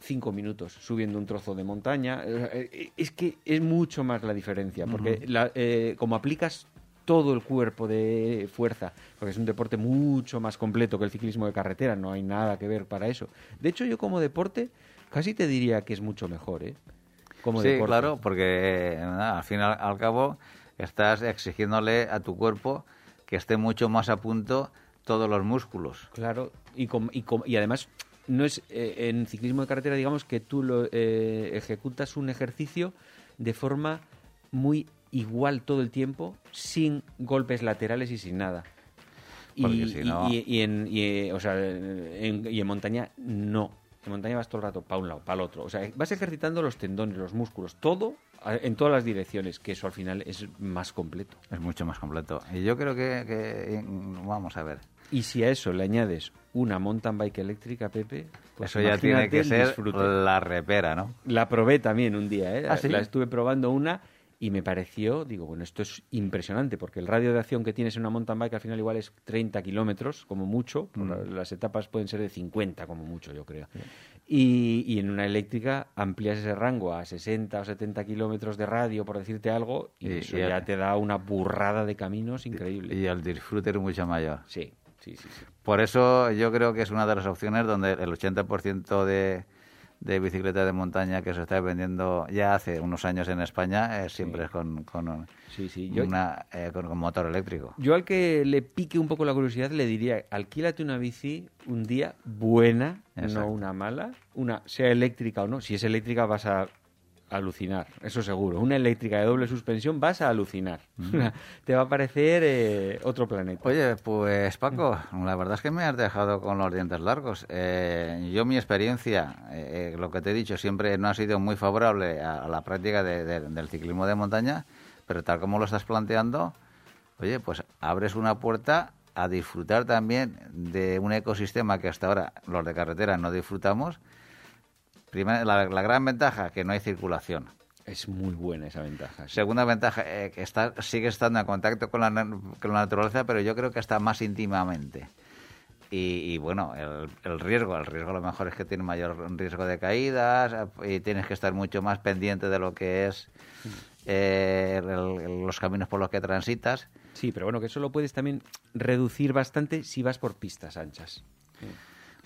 cinco minutos subiendo un trozo de montaña. es que es mucho más la diferencia, porque como aplicas todo el cuerpo de fuerza, porque es un deporte mucho más completo que el ciclismo de carretera, no hay nada que ver para eso. De hecho, yo como deporte Casi te diría que es mucho mejor, ¿eh? Como sí, claro, porque al fin y al, cabo estás exigiéndole a tu cuerpo que esté mucho más a punto todos los músculos. Claro, y, y, y además no es eh, en ciclismo de carretera, digamos, que tú lo, eh, ejecutas un ejercicio de forma muy igual todo el tiempo, sin golpes laterales y sin nada. Y, y, en, o sea, y en montaña no. En montaña vas todo el rato para un lado, para el otro. O sea, vas ejercitando los tendones, los músculos, todo en todas las direcciones, que eso al final es más completo. Es mucho más completo. Y yo creo que, vamos a ver. Y si a eso le añades una mountain bike eléctrica, Pepe, pues eso ya tiene que ser la repera, ¿no? La probé también un día, ¿eh? ¿Ah, la estuve probando una y me pareció, digo, bueno, esto es impresionante, porque el radio de acción que tienes en una mountain bike al final igual es 30 kilómetros, como mucho, mm. las etapas pueden ser de 50 como mucho, yo creo. Y, y, en una eléctrica amplías ese rango a 60 o 70 kilómetros de radio, por decirte algo, y, eso ya te da una burrada de caminos increíble. Y el disfrute es mucho mayor. Sí, sí, sí, sí. Por eso yo creo que es una de las opciones donde el 80% de de bicicleta de montaña que se está vendiendo ya hace unos años en España eh, siempre es con, con, sí, sí. una, eh, con, motor eléctrico. Yo al que le pique un poco la curiosidad le diría, alquílate una bici un día buena, no una mala, una sea eléctrica o no. Si es eléctrica vas a alucinar, eso seguro. Una eléctrica de doble suspensión vas a alucinar. Te va a parecer eh, otro planeta. Oye, pues Paco, la verdad es que me has dejado con los dientes largos. Eh, yo mi experiencia, eh, lo que te he dicho, siempre no ha sido muy favorable a, la práctica del ciclismo de montaña, pero tal como lo estás planteando, oye, pues abres una puerta a disfrutar también de un ecosistema que hasta ahora los de carretera no disfrutamos Primera, la, gran ventaja, que no hay circulación. Es muy buena esa ventaja. Segunda ventaja, eh, que está, sigue estando en contacto con la, con la naturaleza, pero yo creo que está más íntimamente. Y, bueno, el, riesgo, el riesgo a lo mejor es que tiene mayor riesgo de caídas y tienes que estar mucho más pendiente de lo que es eh, los caminos por los que transitas. Sí, pero bueno, que eso lo puedes también reducir bastante si vas por pistas anchas.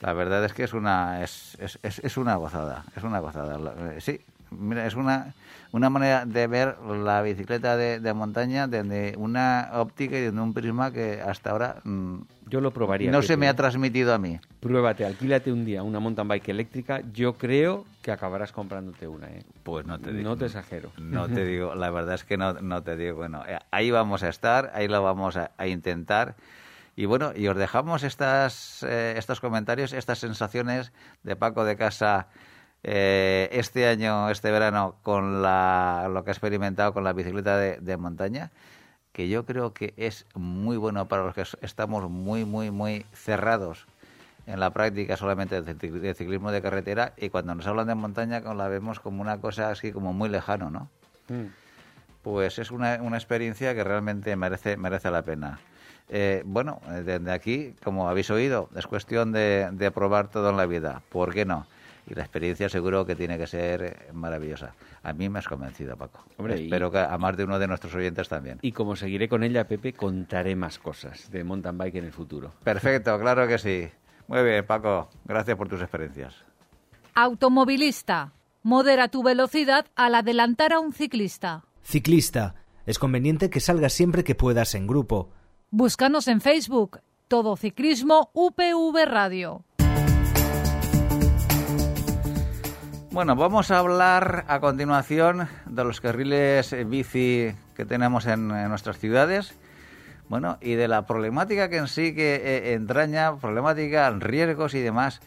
La verdad es que es una es, es, es una gozada, es una gozada. Eh, sí, mira, es una, una manera de ver la bicicleta de, de montaña desde una óptica y desde un prisma que hasta ahora mm, yo lo probaría. No se me ha transmitido a mí. Pruébate, alquílate un día una mountain bike eléctrica. Yo creo que acabarás comprándote una. ¿eh? Pues no te digo. No te exagero. No te digo, la verdad es que no, no te digo. Bueno, eh, ahí vamos a estar, ahí lo vamos a intentar. Y bueno, y os dejamos estas, eh, estos comentarios, estas sensaciones de Paco de Casa eh, este año, este verano, con la, lo que ha experimentado con la bicicleta de, montaña, que yo creo que es muy bueno para los que estamos muy, muy, muy cerrados en la práctica solamente de ciclismo de carretera y cuando nos hablan de montaña la vemos como una cosa así como muy lejano, ¿no? Mm. Pues es una, una experiencia que realmente merece, merece la pena. Eh, bueno, desde aquí, como habéis oído, es cuestión de, de, probar todo en la vida. ¿Por qué no? Y la experiencia seguro que tiene que ser maravillosa. A mí me has convencido, Paco. Espero que a más de uno de nuestros oyentes también. Y como seguiré con ella, Pepe, contaré más cosas de mountain bike en el futuro. Perfecto, claro que sí. Muy bien, Paco. Gracias por tus experiencias. Automovilista. Modera tu velocidad al adelantar a un ciclista. Ciclista. Es conveniente que salgas siempre que puedas en grupo. Búscanos en Facebook, Todo Ciclismo UPV Radio. Bueno, vamos a hablar a continuación de los carriles bici que tenemos en, nuestras ciudades. Bueno, y de la problemática que en sí que eh, entraña, problemática, riesgos y demás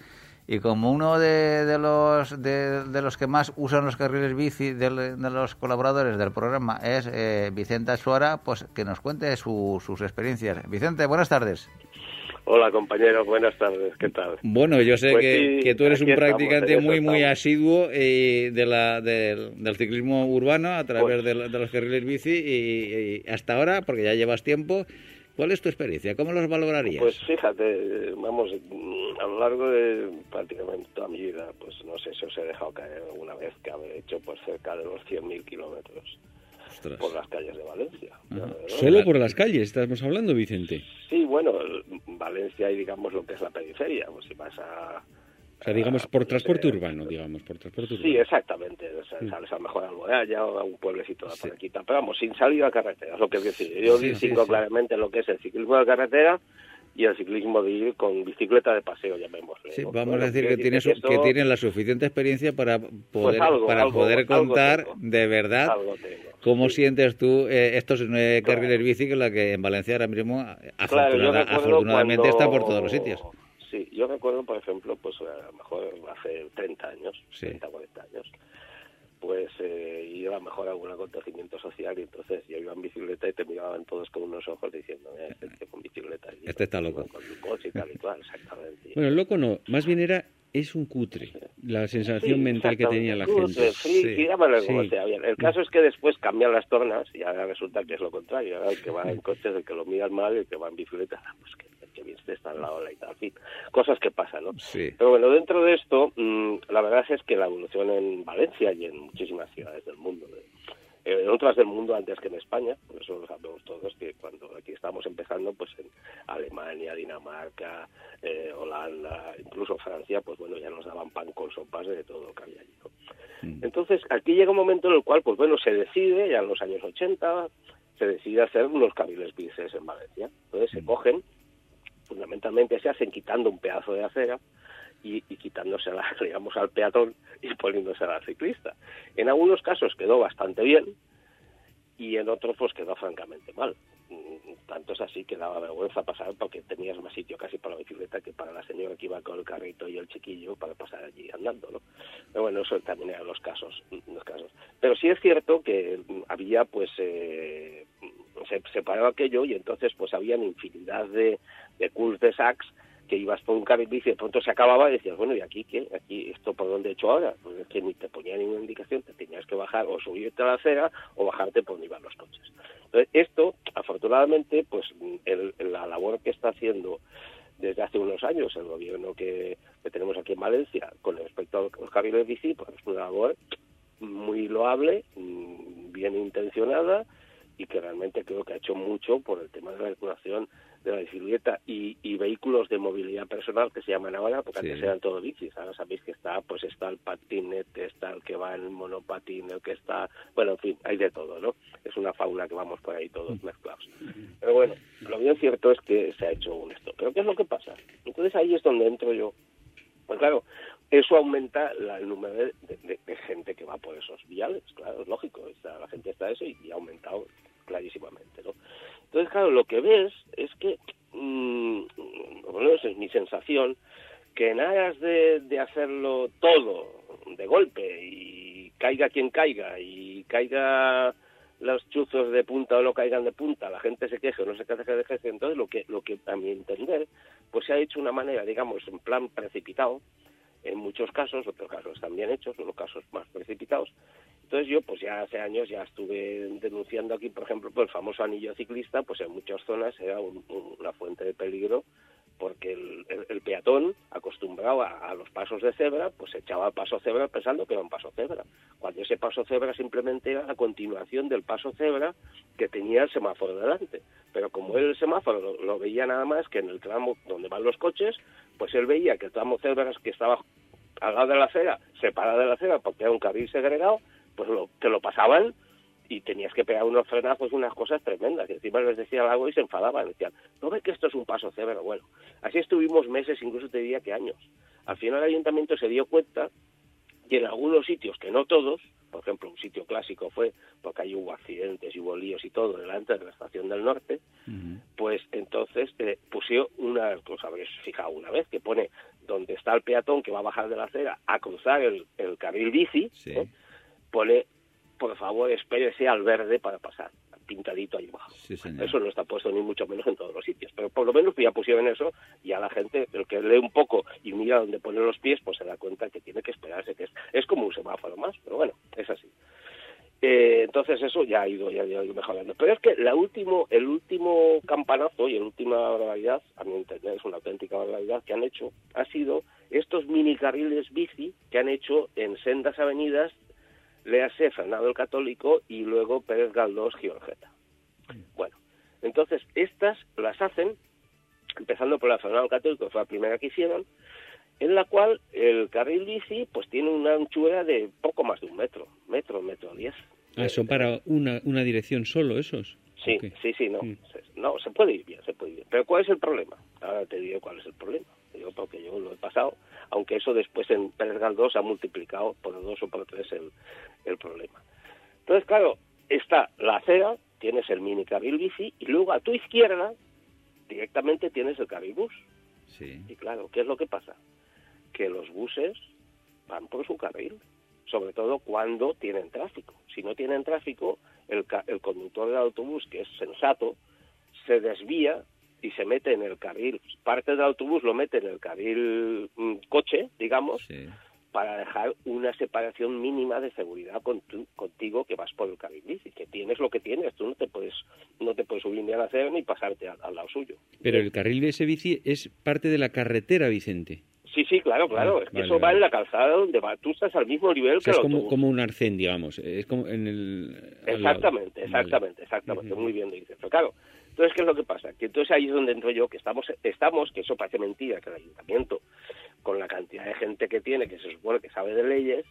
y como uno de, los de, los que más usan los carriles bici de, los colaboradores del programa es eh, Vicente Suara, pues que nos cuente sus experiencias. Vicente, buenas tardes. Hola compañeros, buenas tardes, ¿qué tal? Bueno, yo sé pues que, tú eres un practicante muy, muy asiduo eh, de la, del ciclismo urbano a través pues de, los carriles bici y, hasta ahora, porque ya llevas tiempo, ¿Cuál es tu experiencia? ¿Cómo los valorarías? Pues fíjate, vamos, a lo largo de prácticamente toda mi vida, pues no sé si os he dejado caer alguna vez que habré hecho pues cerca de los 100.000 kilómetros por las calles de Valencia. ¿Solo por las calles estamos hablando, Vicente? Sí, bueno, Valencia y digamos lo que es la periferia, pues si vas a o sea, digamos, por transporte urbano, digamos, por transporte urbano. Sí, exactamente. O sea, sales a lo mejor a Alboraya o a un pueblecito de sí. Pero vamos, sin salir a carretera, es lo que es decir. Yo distingo claramente lo que es el ciclismo de carretera y el ciclismo de ir con bicicleta de paseo, llamémosle. Sí, vamos a decir que, tienes, que, tienen la suficiente experiencia para pues poder, para poder contar de verdad cómo sientes tú eh, estos eh, carriles bici que la que en Valencia ahora mismo afortunadamente está por todos los sitios. Sí, yo recuerdo, por ejemplo, pues a lo mejor hace 30 años, 30, 40 años, pues eh, iba a lo mejor a algún acontecimiento social y entonces yo iba en bicicleta y te miraban todos con unos ojos diciendo, eh, este con bicicleta. Y este está loco. Con coche y tal y cual, exactamente. Bueno, loco no, más bien era es un cutre, la sensación mental que tenía la gente. Sí, sí. El caso es que después cambian las tornas y ahora resulta que es lo contrario. Ahora el que va en coche es el que lo mira mal y el que va en bicicleta, ah, pues que que bien está en la ola y tal, fin, cosas que pasan, ¿no? Pero bueno, dentro de esto, mm, la verdad es que la evolución en Valencia y en muchísimas ciudades del mundo, eh, en otras del mundo antes que en España, por eso lo sabemos todos, que cuando aquí estamos empezando, pues en Alemania, Dinamarca, eh, Holanda, incluso Francia, pues bueno, ya nos daban pan con sopas de todo lo que había allí, mm. Entonces, aquí llega un momento en el cual, pues bueno, se decide, ya en los años 80, se decide hacer unos carriles bices en Valencia. Entonces se mm. cogen fundamentalmente se hacen quitando un pedazo de acera y, y quitándosela, digamos, al peatón y poniéndosela al ciclista. En algunos casos quedó bastante bien y en otros pues quedó francamente mal. Mm, tanto es así que daba vergüenza pasar porque tenías más sitio casi para la bicicleta que para la señora que iba con el carrito y el chiquillo para pasar allí andando, ¿no? Pero bueno, eso también eran los casos, los casos. Pero sí es cierto que había pues eh, se separó aquello y entonces pues habían infinidad de, de de sacs que ibas por un carril bici y de pronto se acababa y decías, bueno, ¿y aquí qué? ¿Aquí esto por dónde he hecho ahora? Pues es que ni te ponía ninguna indicación, te tenías que bajar o subirte a la acera o bajarte por donde iban los coches. Entonces, esto, afortunadamente, pues el, la labor que está haciendo desde hace unos años el gobierno que, que tenemos aquí en Valencia con respecto a los carriles bici, pues es una labor muy loable, mm, bien intencionada y que realmente creo que ha hecho mucho por el tema de la circulación de la bicicleta y, vehículos de movilidad personal que se llaman ahora, porque antes eran todo bicis, ahora sabéis que está, pues está el patinete, está el que va en monopatín, el que está, bueno, en fin, hay de todo, ¿no? Es una fauna que vamos por ahí todos mezclados. Pero bueno, lo bien cierto es que se ha hecho un esto. Pero ¿qué es lo que pasa? Entonces ahí es donde entro yo. Pues claro, eso aumenta el número de, gente que va por esos viales, claro, es lógico, está, la gente está eso y, y ha aumentado clarísimamente, ¿no? Entonces, claro, lo que ves es que, mmm, bueno, esa es mi sensación, que en aras de, hacerlo todo de golpe y caiga quien caiga y caiga los chuzos de punta o no caigan de punta, la gente se queje o no se queje de jefe, entonces lo que, lo que a mi entender, pues se ha hecho una manera, digamos, en plan precipitado, en muchos casos, otros casos están bien hechos, los casos más precipitados. Entonces yo, pues ya hace años ya estuve denunciando aquí, por ejemplo, pues el famoso anillo ciclista, pues en muchas zonas era una fuente de peligro porque el, peatón, acostumbrado a, los pasos de cebra, pues echaba el paso cebra pensando que era un paso cebra, cuando ese paso cebra simplemente era la continuación del paso cebra que tenía el semáforo delante. Pero como él el semáforo lo, veía nada más que en el tramo donde van los coches, pues él veía que el tramo cebra que estaba al lado de la acera, separado de la acera porque era un carril segregado, pues lo, te lo pasaban y tenías que pegar unos frenazos, unas cosas tremendas. Y encima les decía algo y se enfadaban. Decían, ¿no ve que esto es un paso cebra? Bueno, así estuvimos meses, incluso te diría que años. Al final el ayuntamiento se dio cuenta y en algunos sitios, que no todos, por ejemplo, un sitio clásico fue porque ahí hubo accidentes y hubo líos y todo delante de la estación del norte, pues entonces eh, pusieron una, os habréis fijado una vez, que pone donde está el peatón que va a bajar de la acera a cruzar el, carril bici, ¿eh? Pone por favor espérese al verde para pasar, pintadito ahí abajo. eso no está puesto ni mucho menos en todos los sitios, pero por lo menos ya pusieron eso y a la gente, el que lee un poco y mira dónde pone los pies, pues se da cuenta que tiene que esperarse, que es, es como un semáforo más, pero bueno, es así. Eh, entonces eso ya ha ido ya ha ido mejorando pero es que la último el último campanazo y la última barbaridad a mi entender es una auténtica barbaridad que han hecho ha sido estos mini carriles bici que han hecho en sendas avenidas léase Fernando el Católico y luego Pérez Galdós Giorgeta. Bueno, entonces estas las hacen, empezando por la Fernando el Católico, que fue la primera que hicieron, en la cual el carril bici pues tiene una anchura de poco más de un metro, metro, metro diez. Ah, ¿Son para una, una dirección solo esos? Sí, sí, sí, no. no, se puede ir bien, se puede ir bien. Pero ¿cuál es el problema? Ahora te digo cuál es el problema. digo porque yo lo he pasado aunque eso después en Pérez Galdós ha multiplicado por dos o por tres el, el problema. Entonces, claro, está la acera, tienes el mini carril bici, y luego a tu izquierda directamente tienes el carril bus. Sí. Y claro, ¿qué es lo que pasa? Que los buses van por su carril, sobre todo cuando tienen tráfico. Si no tienen tráfico, el, el conductor del autobús, que es sensato, se desvía y se mete en el carril, parte del autobús lo mete en el carril mm, coche, digamos, para dejar una separación mínima de seguridad contigo que vas por el carril bici, que tienes lo que tienes, tú no te puedes no te puedes subir ni a la acera ni pasarte al, lado suyo. Pero el carril de ese bici es parte de la carretera, Vicente. Sí, sí, claro, claro. es que eso va en la calzada donde va. Tú estás al mismo nivel que es el como, como un arcén, digamos. Es como en el... Exactamente, exactamente, exactamente. Muy bien dices. Pero claro, entonces, ¿qué es lo que pasa? Que entonces ahí es donde entro yo, que estamos, estamos, que eso parece mentira, que el ayuntamiento, con la cantidad de gente que tiene, que se supone que sabe de leyes,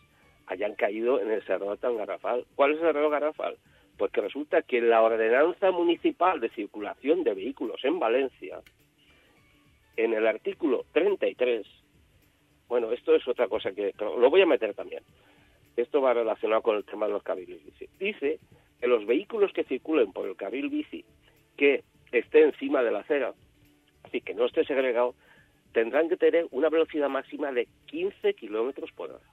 hayan caído en el error tan garrafal. ¿Cuál es el error garrafal? Pues que resulta que la ordenanza municipal de circulación de vehículos en Valencia, en el artículo 33, bueno, esto es otra cosa que lo voy a meter también. Esto va relacionado con el tema de los carriles bici. Dice que los vehículos que circulen por el carril bici que esté encima de la acera, así que no esté segregado, tendrán que tener una velocidad máxima de 15 kilómetros por hora.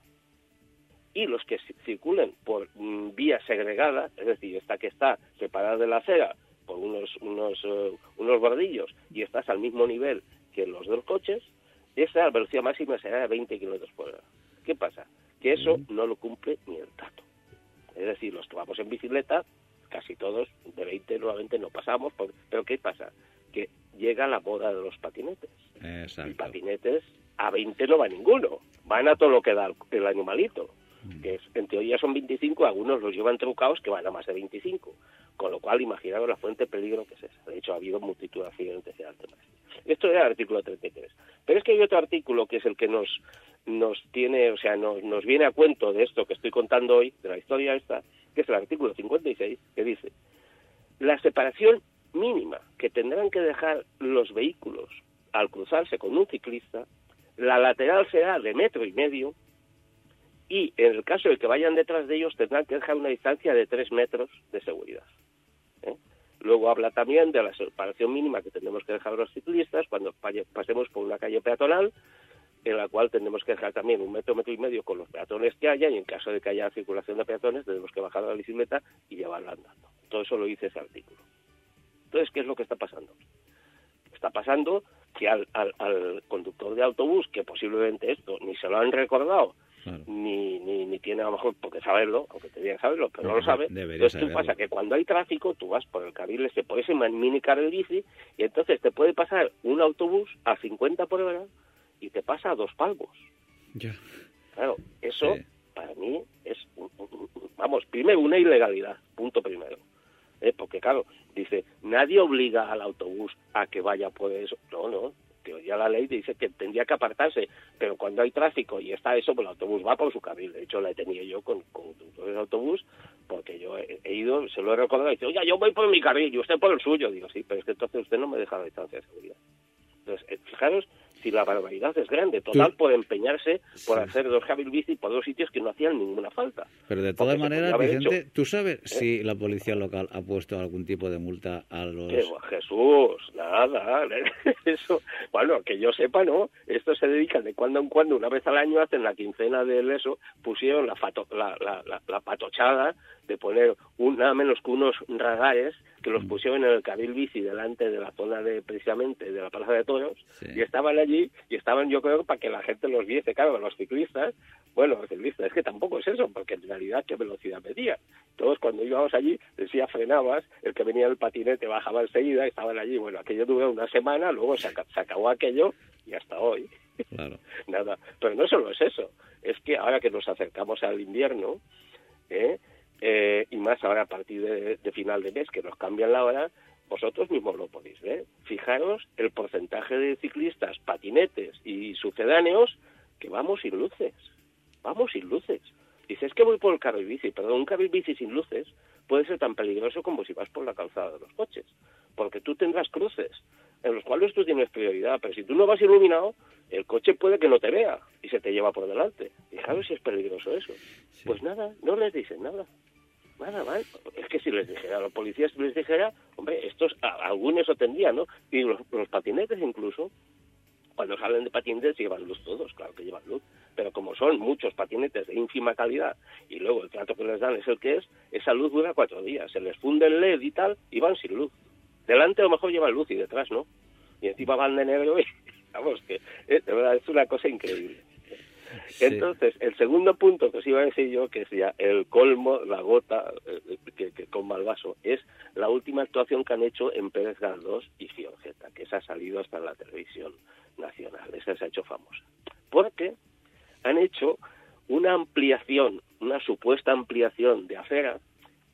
Y los que circulen por mm, vía segregada, es decir, esta que está separada de la acera por unos, unos, eh, unos bordillos y estás al mismo nivel que los dos coches, esa velocidad máxima será de 20 kilómetros por hora. ¿Qué pasa? Que eso no lo cumple ni el tato. Es decir, los que vamos en bicicleta casi todos de 20 nuevamente no pasamos, pero ¿qué pasa? Que llega la moda de los patinetes. Exacto. Y patinetes a 20 no va ninguno, van a todo lo que da el animalito, mm. que es, en teoría son 25, algunos los llevan trucados que van a más de 25, con lo cual imaginaros la fuente de peligro que es esa. De hecho, ha habido multitud de accidentes de alto Esto era el artículo 33. Pero es que hay otro artículo que es el que nos nos tiene, o sea, nos, nos viene a cuento de esto que estoy contando hoy, de la historia esta, que es el artículo 56, que dice, la separación mínima que tendrán que dejar los vehículos al cruzarse con un ciclista, la lateral será de metro y medio y en el caso de que vayan detrás de ellos tendrán que dejar una distancia de tres metros de seguridad. ¿eh? Luego habla también de la separación mínima que tenemos que dejar los ciclistas cuando pasemos por una calle peatonal en la cual tenemos que dejar también un metro, metro y medio con los peatones que haya y en caso de que haya circulación de peatones tenemos que bajar la bicicleta y llevarla andando. Todo eso lo dice ese artículo. Entonces, ¿qué es lo que está pasando? Está pasando que al, al, conductor de autobús, que posiblemente esto ni se lo han recordado, ni, ni, ni, tiene a lo mejor porque saberlo, aunque que saberlo, pero no, lo sabe. Entonces, ¿qué pasa? Que cuando hay tráfico, tú vas por el carril, se puede ser mini carril bici, y entonces te puede pasar un autobús a 50 por hora y te pasa a dos palmos. Ya. Claro, eso para mí es, vamos, primero una ilegalidad, punto primero. ¿Eh? Porque claro, dice, nadie obliga al autobús a que vaya por eso. No, no, ya la ley dice que tendría que apartarse, pero cuando hay tráfico y está eso, pues el autobús va por su carril. De hecho, la he tenido yo con, con el autobús, porque yo he, ido, se lo he recordado, y dice, oye, yo voy por mi carril y usted por el suyo. Digo, sí, pero es que entonces usted no me deja la distancia de seguridad. Entonces, eh, fijaros si la barbaridad es grande. Total, por empeñarse por hacer dos Javier Bici por dos sitios que no hacían ninguna falta. Pero de todas maneras, Vicente, ¿tú sabes ¿Eh? si la policía local ha puesto algún tipo de multa a los... Jesús, nada. Eso, bueno, que yo sepa, ¿no? Esto se dedica de cuando en cuando, una vez al año, hacen la quincena del eso, pusieron la, la, la, la, patochada de poner un, nada menos que unos radares que los mm. pusieron en el carril bici delante de la zona de precisamente de la Plaza de Toros y estaban allí y estaban yo creo para que la gente los viese, claro, los ciclistas, bueno, los ciclistas, es que tampoco es eso, porque en realidad qué velocidad medía. Todos cuando íbamos allí decía frenabas, el que venía el patinete bajaba enseguida, estaban allí, bueno, aquello duró una semana, luego se, se acabó aquello y hasta hoy. Claro. Nada, pero no solo es eso, es que ahora que nos acercamos al invierno, ¿eh? Eh, y más ahora a partir de, final de mes que nos cambian la hora, vosotros mismos lo podéis ver. Fijaros el porcentaje de ciclistas, patinetes y sucedáneos que vamos sin luces. Vamos sin luces. Dices que voy por el carril bici, pero un carril bici sin luces puede ser tan peligroso como si vas por la calzada de los coches, porque tú tendrás cruces en los cuales tú tienes prioridad, pero si tú no vas iluminado, el coche puede que no te vea y se te lleva por delante. Fijaros si es peligroso eso. Pues nada, no les dicen nada. Nada, ¿vale? Es que si les dijera, a los policías les dijera, hombre, estos, algunos eso tendrían, ¿no? Y los, patinetes incluso, cuando salen de patinetes llevan luz todos, claro que llevan luz, pero como son muchos patinetes de ínfima calidad y luego el trato que les dan es el que es, esa luz dura cuatro días, se les funde el LED y tal y van sin luz. Delante a lo mejor llevan luz y detrás no. Y encima van de negro y, vamos, que eh, de verdad es una cosa increíble. Entonces, el segundo punto que os iba a decir yo, que es ya el colmo, la gota eh, que, que colma el vaso, es la última actuación que han hecho en Pérez Galdós y Fiorgeta, que esa ha salido hasta la televisión nacional, esa se ha hecho famosa. Porque han hecho una ampliación, una supuesta ampliación de acera,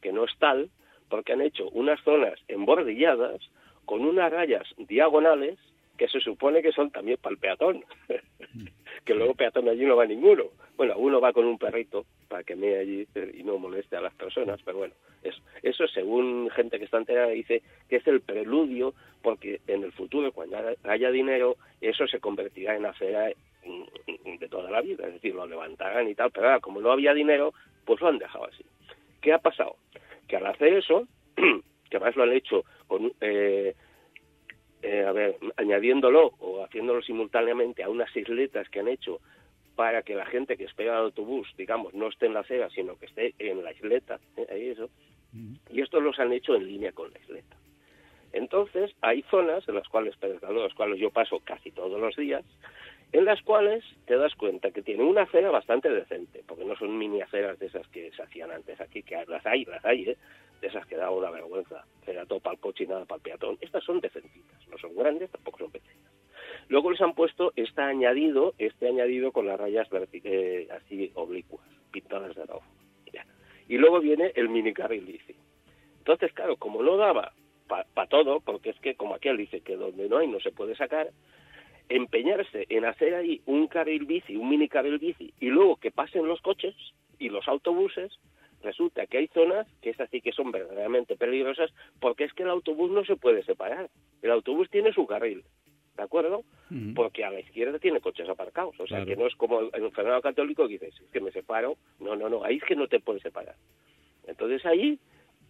que no es tal, porque han hecho unas zonas embordilladas con unas rayas diagonales que se supone que son también para el peatón. que luego peatón allí no va ninguno. Bueno, uno va con un perrito para que me allí y no moleste a las personas, pero bueno, eso, eso según gente que está enterada dice que es el preludio porque en el futuro, cuando haya dinero, eso se convertirá en acera de toda la vida, es decir, lo levantarán y tal, pero ahora como no había dinero, pues lo han dejado así. ¿Qué ha pasado? Que al hacer eso, que además lo han hecho con... Eh, eh, a ver, añadiéndolo o haciéndolo simultáneamente a unas isletas que han hecho para que la gente que espera el autobús, digamos, no esté en la acera, sino que esté en la isleta, ¿eh? ahí eso, y estos los han hecho en línea con la isleta. Entonces, hay zonas en las cuales, en las cuales yo paso casi todos los días, en las cuales te das cuenta que tiene una acera bastante decente, porque no son mini aceras de esas que se hacían antes aquí, que las hay, las hay, ¿eh? de esas que da una vergüenza, era todo para el coche y nada para el peatón. Estas son decentitas, no son grandes, tampoco son pequeñas. Luego les han puesto este añadido, este añadido con las rayas eh, así oblicuas, pintadas de rojo. Y luego viene el mini carril bici. Entonces, claro, como no daba para todo, porque es que como aquel dice que donde no hay no se puede sacar, empeñarse en hacer ahí un carril bici, un mini carril bici, y luego que pasen los coches y los autobuses, resulta que hay zonas que es así que son verdaderamente peligrosas porque es que el autobús no se puede separar. El autobús tiene su carril, ¿de acuerdo? Porque a la izquierda tiene coches aparcados. O sea, que no es como en un fenómeno católico que dices, es que me separo. No, no, no, ahí es que no te puedes separar. Entonces ahí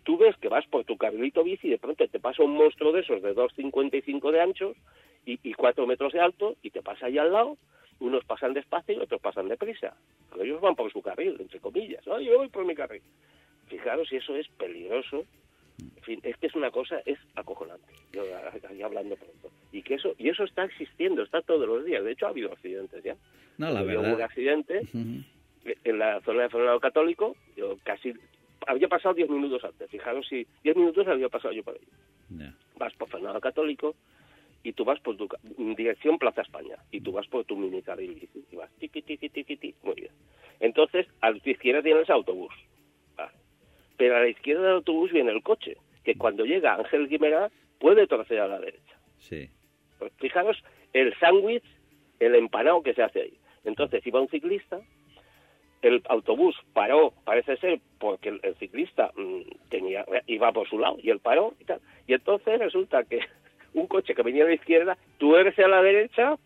tú ves que vas por tu carrilito bici y de pronto te pasa un monstruo de esos de 2,55 de anchos y, y 4 metros de alto y te pasa ahí al lado unos pasan despacio y otros pasan deprisa. Pero ellos van por su carril, entre comillas. ¿no? Yo voy por mi carril. Fijaros si eso es peligroso. En fin, es que es una cosa, es acojonante. Yo ahí hablando pronto. Y que eso, y eso está existiendo, está todos los días. De hecho, ha habido accidentes ya. No, la Hubo verdad. un accidente en la zona de Fernando Católico. Yo casi había pasado 10 minutos antes. Fijaros si 10 minutos había pasado yo por ahí. Vas por Fernando Católico y tú vas por tu dirección Plaza España y tú vas por tu mini carril bici y vas tiqui tiqui tiqui tiqui muy bien entonces a tu izquierda tienes autobús Vale. pero a la izquierda del autobús viene el coche que cuando llega Ángel Guimerá puede torcer a la derecha Sí. pues fijaros el sándwich, el empanado que se hace ahí. Entonces iba un ciclista, el autobús paró, parece ser, porque el, el ciclista mm, tenía iba por su lado y él paró y tal. Y entonces resulta que un coche que venía a la izquierda tuerce a la derecha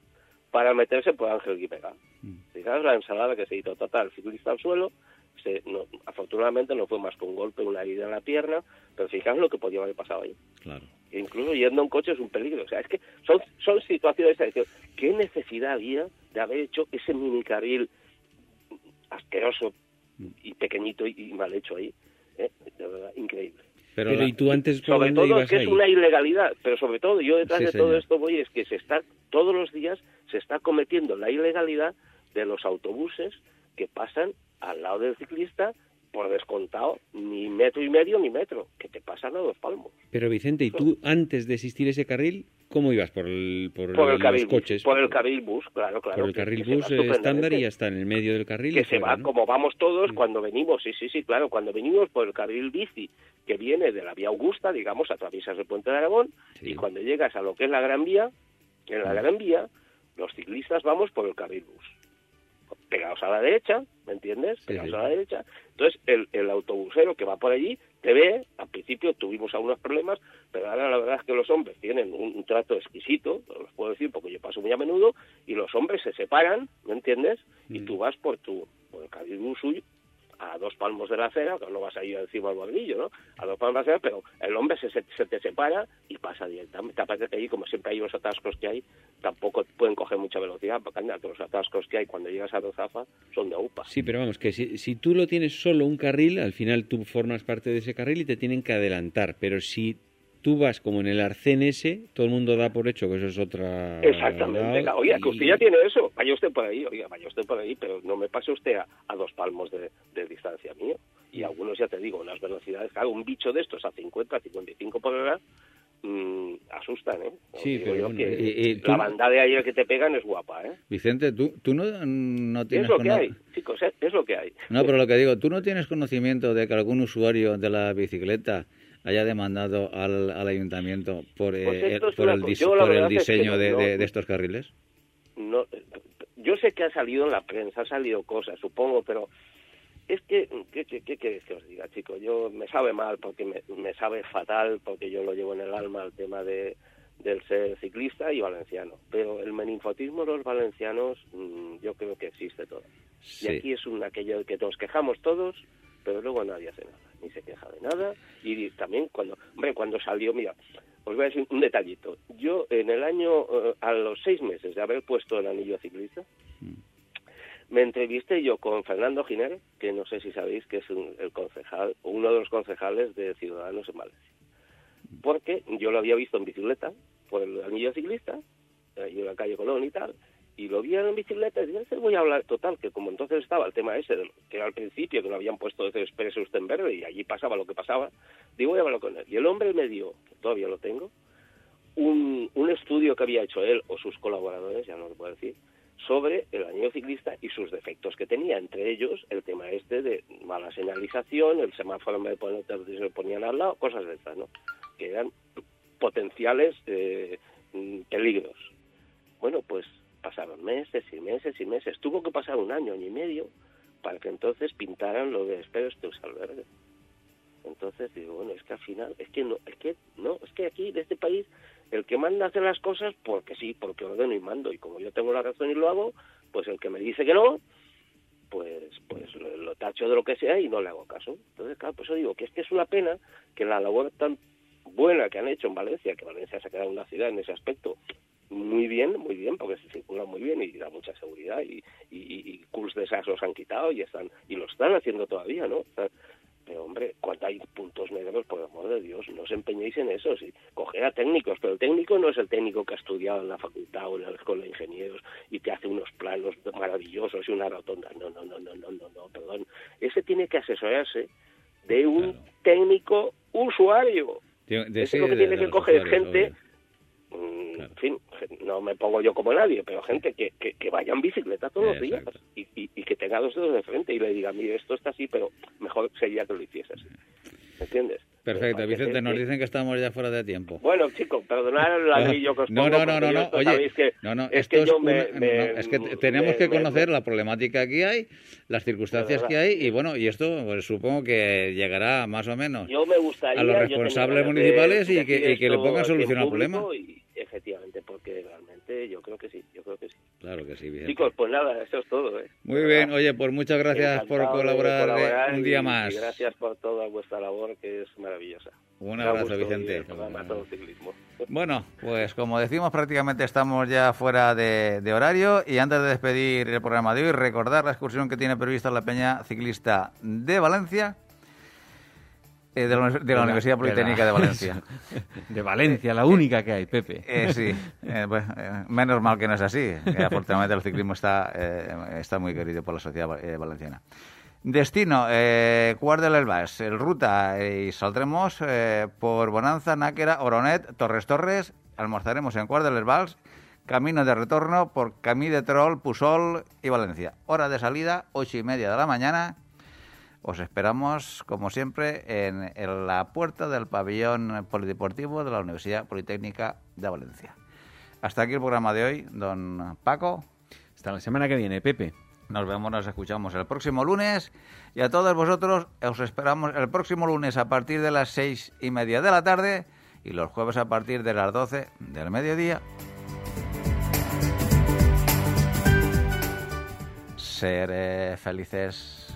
para meterse por Ángel Guipega. Fijaros la ensalada que se hizo total, el ciclista al suelo, se, no, afortunadamente no fue más que un golpe, una herida en la pierna, pero fijaros lo que podía haber pasado ahí Claro. incluso yendo en coche es un peligro. O sea, es que son, son situaciones ¿qué necesidad había de haber hecho ese mini carril asqueroso y pequeñito y, y mal hecho ahí? ¿Eh? De verdad, increíble. Pero, Pero la- ¿y tú antes por Sobre dónde todo ibas que es una ilegalidad, pero sobre todo yo detrás Sí, de todo señor. esto voy es que se está todos los días se está cometiendo la ilegalidad de los autobuses que pasan al lado del ciclista por descontado ni metro y medio ni metro, que te pasan a dos palmos. Pero Vicente, ¿y tú antes de existir ese carril, cómo ibas? ¿Por, el, por, Por el los carril coches? por el carril bus, claro, claro. Por el carril que bus estándar y hasta en el medio del carril. que se fuera, va ¿no? como vamos todos cuando venimos, sí, sí, sí, claro, cuando venimos por el carril bici que viene de la vía Augusta, digamos, atraviesas el puente de Aragón Sí. y cuando llegas a lo que es la Gran Vía, en la Gran Vía, los ciclistas vamos por el carril bus. Pegados a la derecha, ¿me entiendes? Pegados sí. a la derecha. Entonces, el, el autobusero que va por allí te ve, al principio tuvimos algunos problemas, pero ahora la verdad es que los hombres tienen un, un trato exquisito, os lo puedo decir porque yo paso muy a menudo, y los hombres se separan, ¿me entiendes? Y Mm. tú vas por tu por el carril suyo, a dos palmos de la acera, que no vas a ir encima del bordillo, ¿no? A dos palmos de la acera, pero el hombre se, se, se te separa y pasa directamente. Aparte que ahí, como siempre hay los atascos que hay, tampoco pueden coger mucha velocidad, porque anda, que los atascos que hay cuando llegas a Rozafa son de UPA. Sí, pero vamos, que si, si tú lo tienes solo un carril, al final tú formas parte de ese carril y te tienen que adelantar. Pero si tú vas como en el arcén ese, todo el mundo da por hecho que eso es otra... Exactamente. Oiga, que usted ya tiene eso. Vaya usted por ahí, oiga, vaya usted por ahí, pero no me pase usted a, a dos palmos de, de distancia mío. Y algunos, ya te digo, unas velocidades, claro, un bicho de estos a 50, 55 por hora, mm, asustan, ¿eh? Os Sí, pero bueno, que y tú- la bandada de ayer que te pegan es guapa, ¿eh? Vicente, ¿tú, tú no, no Es tienes lo que hay, chicos, ¿eh? es lo que hay. No, pero lo que digo, ¿tú no tienes conocimiento de que algún usuario de la bicicleta haya demandado al, al ayuntamiento por, eh, Pues es por el, dis- por el verdad es que diseño de, no- de- de estos carriles? no eh, yo sé que ha salido en la prensa, ha salido cosas, supongo, pero es que, ¿qué, qué, queréis que os diga, chicos? Yo me sabe mal porque me, me sabe fatal porque yo lo llevo en el alma el tema de del ser ciclista y valenciano. Pero el meninfotismo de los valencianos mm, yo creo que existe todo. Sí. Y aquí es un aquello que nos quejamos todos, pero luego nadie hace nada, ni se queja de nada. Y también cuando, hombre, cuando salió, mira, os voy a decir un detallito. Yo en el año, eh, a los seis meses de haber puesto el anillo ciclista, me entrevisté yo con Fernando Giner, que no sé si sabéis que es un- el concejal, o uno de los concejales de Ciudadanos en Valencia. Porque yo lo había visto en bicicleta, por el anillo ciclista, ahí en la calle Colón y tal, y lo vi en bicicleta y dije, "Ese voy a hablar total, que como entonces estaba el tema ese, lo que era al principio, que no habían puesto expreso usted en verde y allí pasaba lo que pasaba, digo, voy a hablar con él. Y el hombre me dio, que todavía lo tengo, un, un estudio que había hecho él o sus colaboradores, ya no lo puedo decir, sobre el anillo ciclista y sus defectos que tenía, entre ellos el tema este de mala señalización, el semáforo ponerte se lo ponían al lado, cosas de estas, ¿no? Que eran potenciales eh, mm, peligros. Bueno, pues pasaron meses y meses y meses. Tuvo que pasar un año, año y medio, para que entonces pintaran lo de espero este al verde. Entonces digo, bueno, es que al final, es que no, es que no, es que aquí, de este país, el que manda hace las cosas porque sí, porque ordeno y mando. Y como yo tengo la razón y lo hago, pues el que me dice que no, pues pues lo, lo tacho de lo que sea y no le hago caso. Entonces, claro, por eso digo que es que es una pena que la labor tan buena que han hecho en Valencia, que Valencia se ha quedado una ciudad en ese aspecto muy bien, muy bien, porque se circula muy bien y da mucha seguridad y, y, y, de esas los han quitado y están y lo están haciendo todavía, ¿no? pero hombre, cuando hay puntos negros, por amor de Dios, no os empeñéis en eso, sí, coger a técnicos, pero el técnico no es el técnico que ha estudiado en la facultad o en la escuela de ingenieros y te hace unos planos maravillosos y una rotonda, no, no, no, no, no, no, no perdón, ese tiene que asesorarse de un técnico usuario, de, ese lo que tiene que coger gente En fin, no me pongo yo como nadie, pero gente que, que, vaya en bicicleta todos los días y, y, que tenga dos dedos de frente y le diga, mire, esto está así, pero mejor sería que lo hiciese así. ¿Me entiendes? Perfecto, Vicente, nos dicen que estamos ya fuera de tiempo. Bueno, chicos, perdonad el ladrillo que os No, no, no, no, no. oye, no, no, es que yo me, es que tenemos que conocer la problemática que hay, las circunstancias que hay y bueno, y esto pues, supongo que llegará más o menos a los responsables municipales y, que, y que le pongan solución al problema. Efectivamente, porque realmente yo creo que sí, yo creo que sí. Claro que sí, Vicente. Chicos, pues nada, eso es todo. ¿eh? Muy bien, oye, pues muchas gracias por colaborar, un día más. Y gracias por toda vuestra labor, que es maravillosa. Un abrazo, Vicente. Bueno, pues como decimos, prácticamente estamos ya fuera de, horario y antes de despedir el programa de hoy, recordar la excursión que tiene prevista la Peña Ciclista de Valencia. Eh, de, la, Universidad Politécnica de, Valencia. De Valencia, la única que hay, Pepe. Eh, sí, eh, pues, menos mal que no es así. afortunadamente el ciclismo está, está muy querido por la sociedad valenciana. Destino, eh, Cuart el ruta, y saldremos eh, por Bonanza, Náquera, Oronet, Torres Torres, almorzaremos en Cuart de l'Elbas, camino de retorno por Camí de Troll, Pusol y Valencia. Hora de salida, ocho y media de la mañana. Os esperamos, como siempre, en, en la puerta del pabellón polideportivo de la Universidad Politécnica de Valencia. Hasta aquí el programa de hoy, don Paco. Hasta la semana que viene, Pepe. Nos vemos, nos escuchamos el próximo lunes y a todos vosotros os esperamos el próximo lunes a partir de las seis y media de la tarde y los jueves a partir de las doce del mediodía. Ser felices.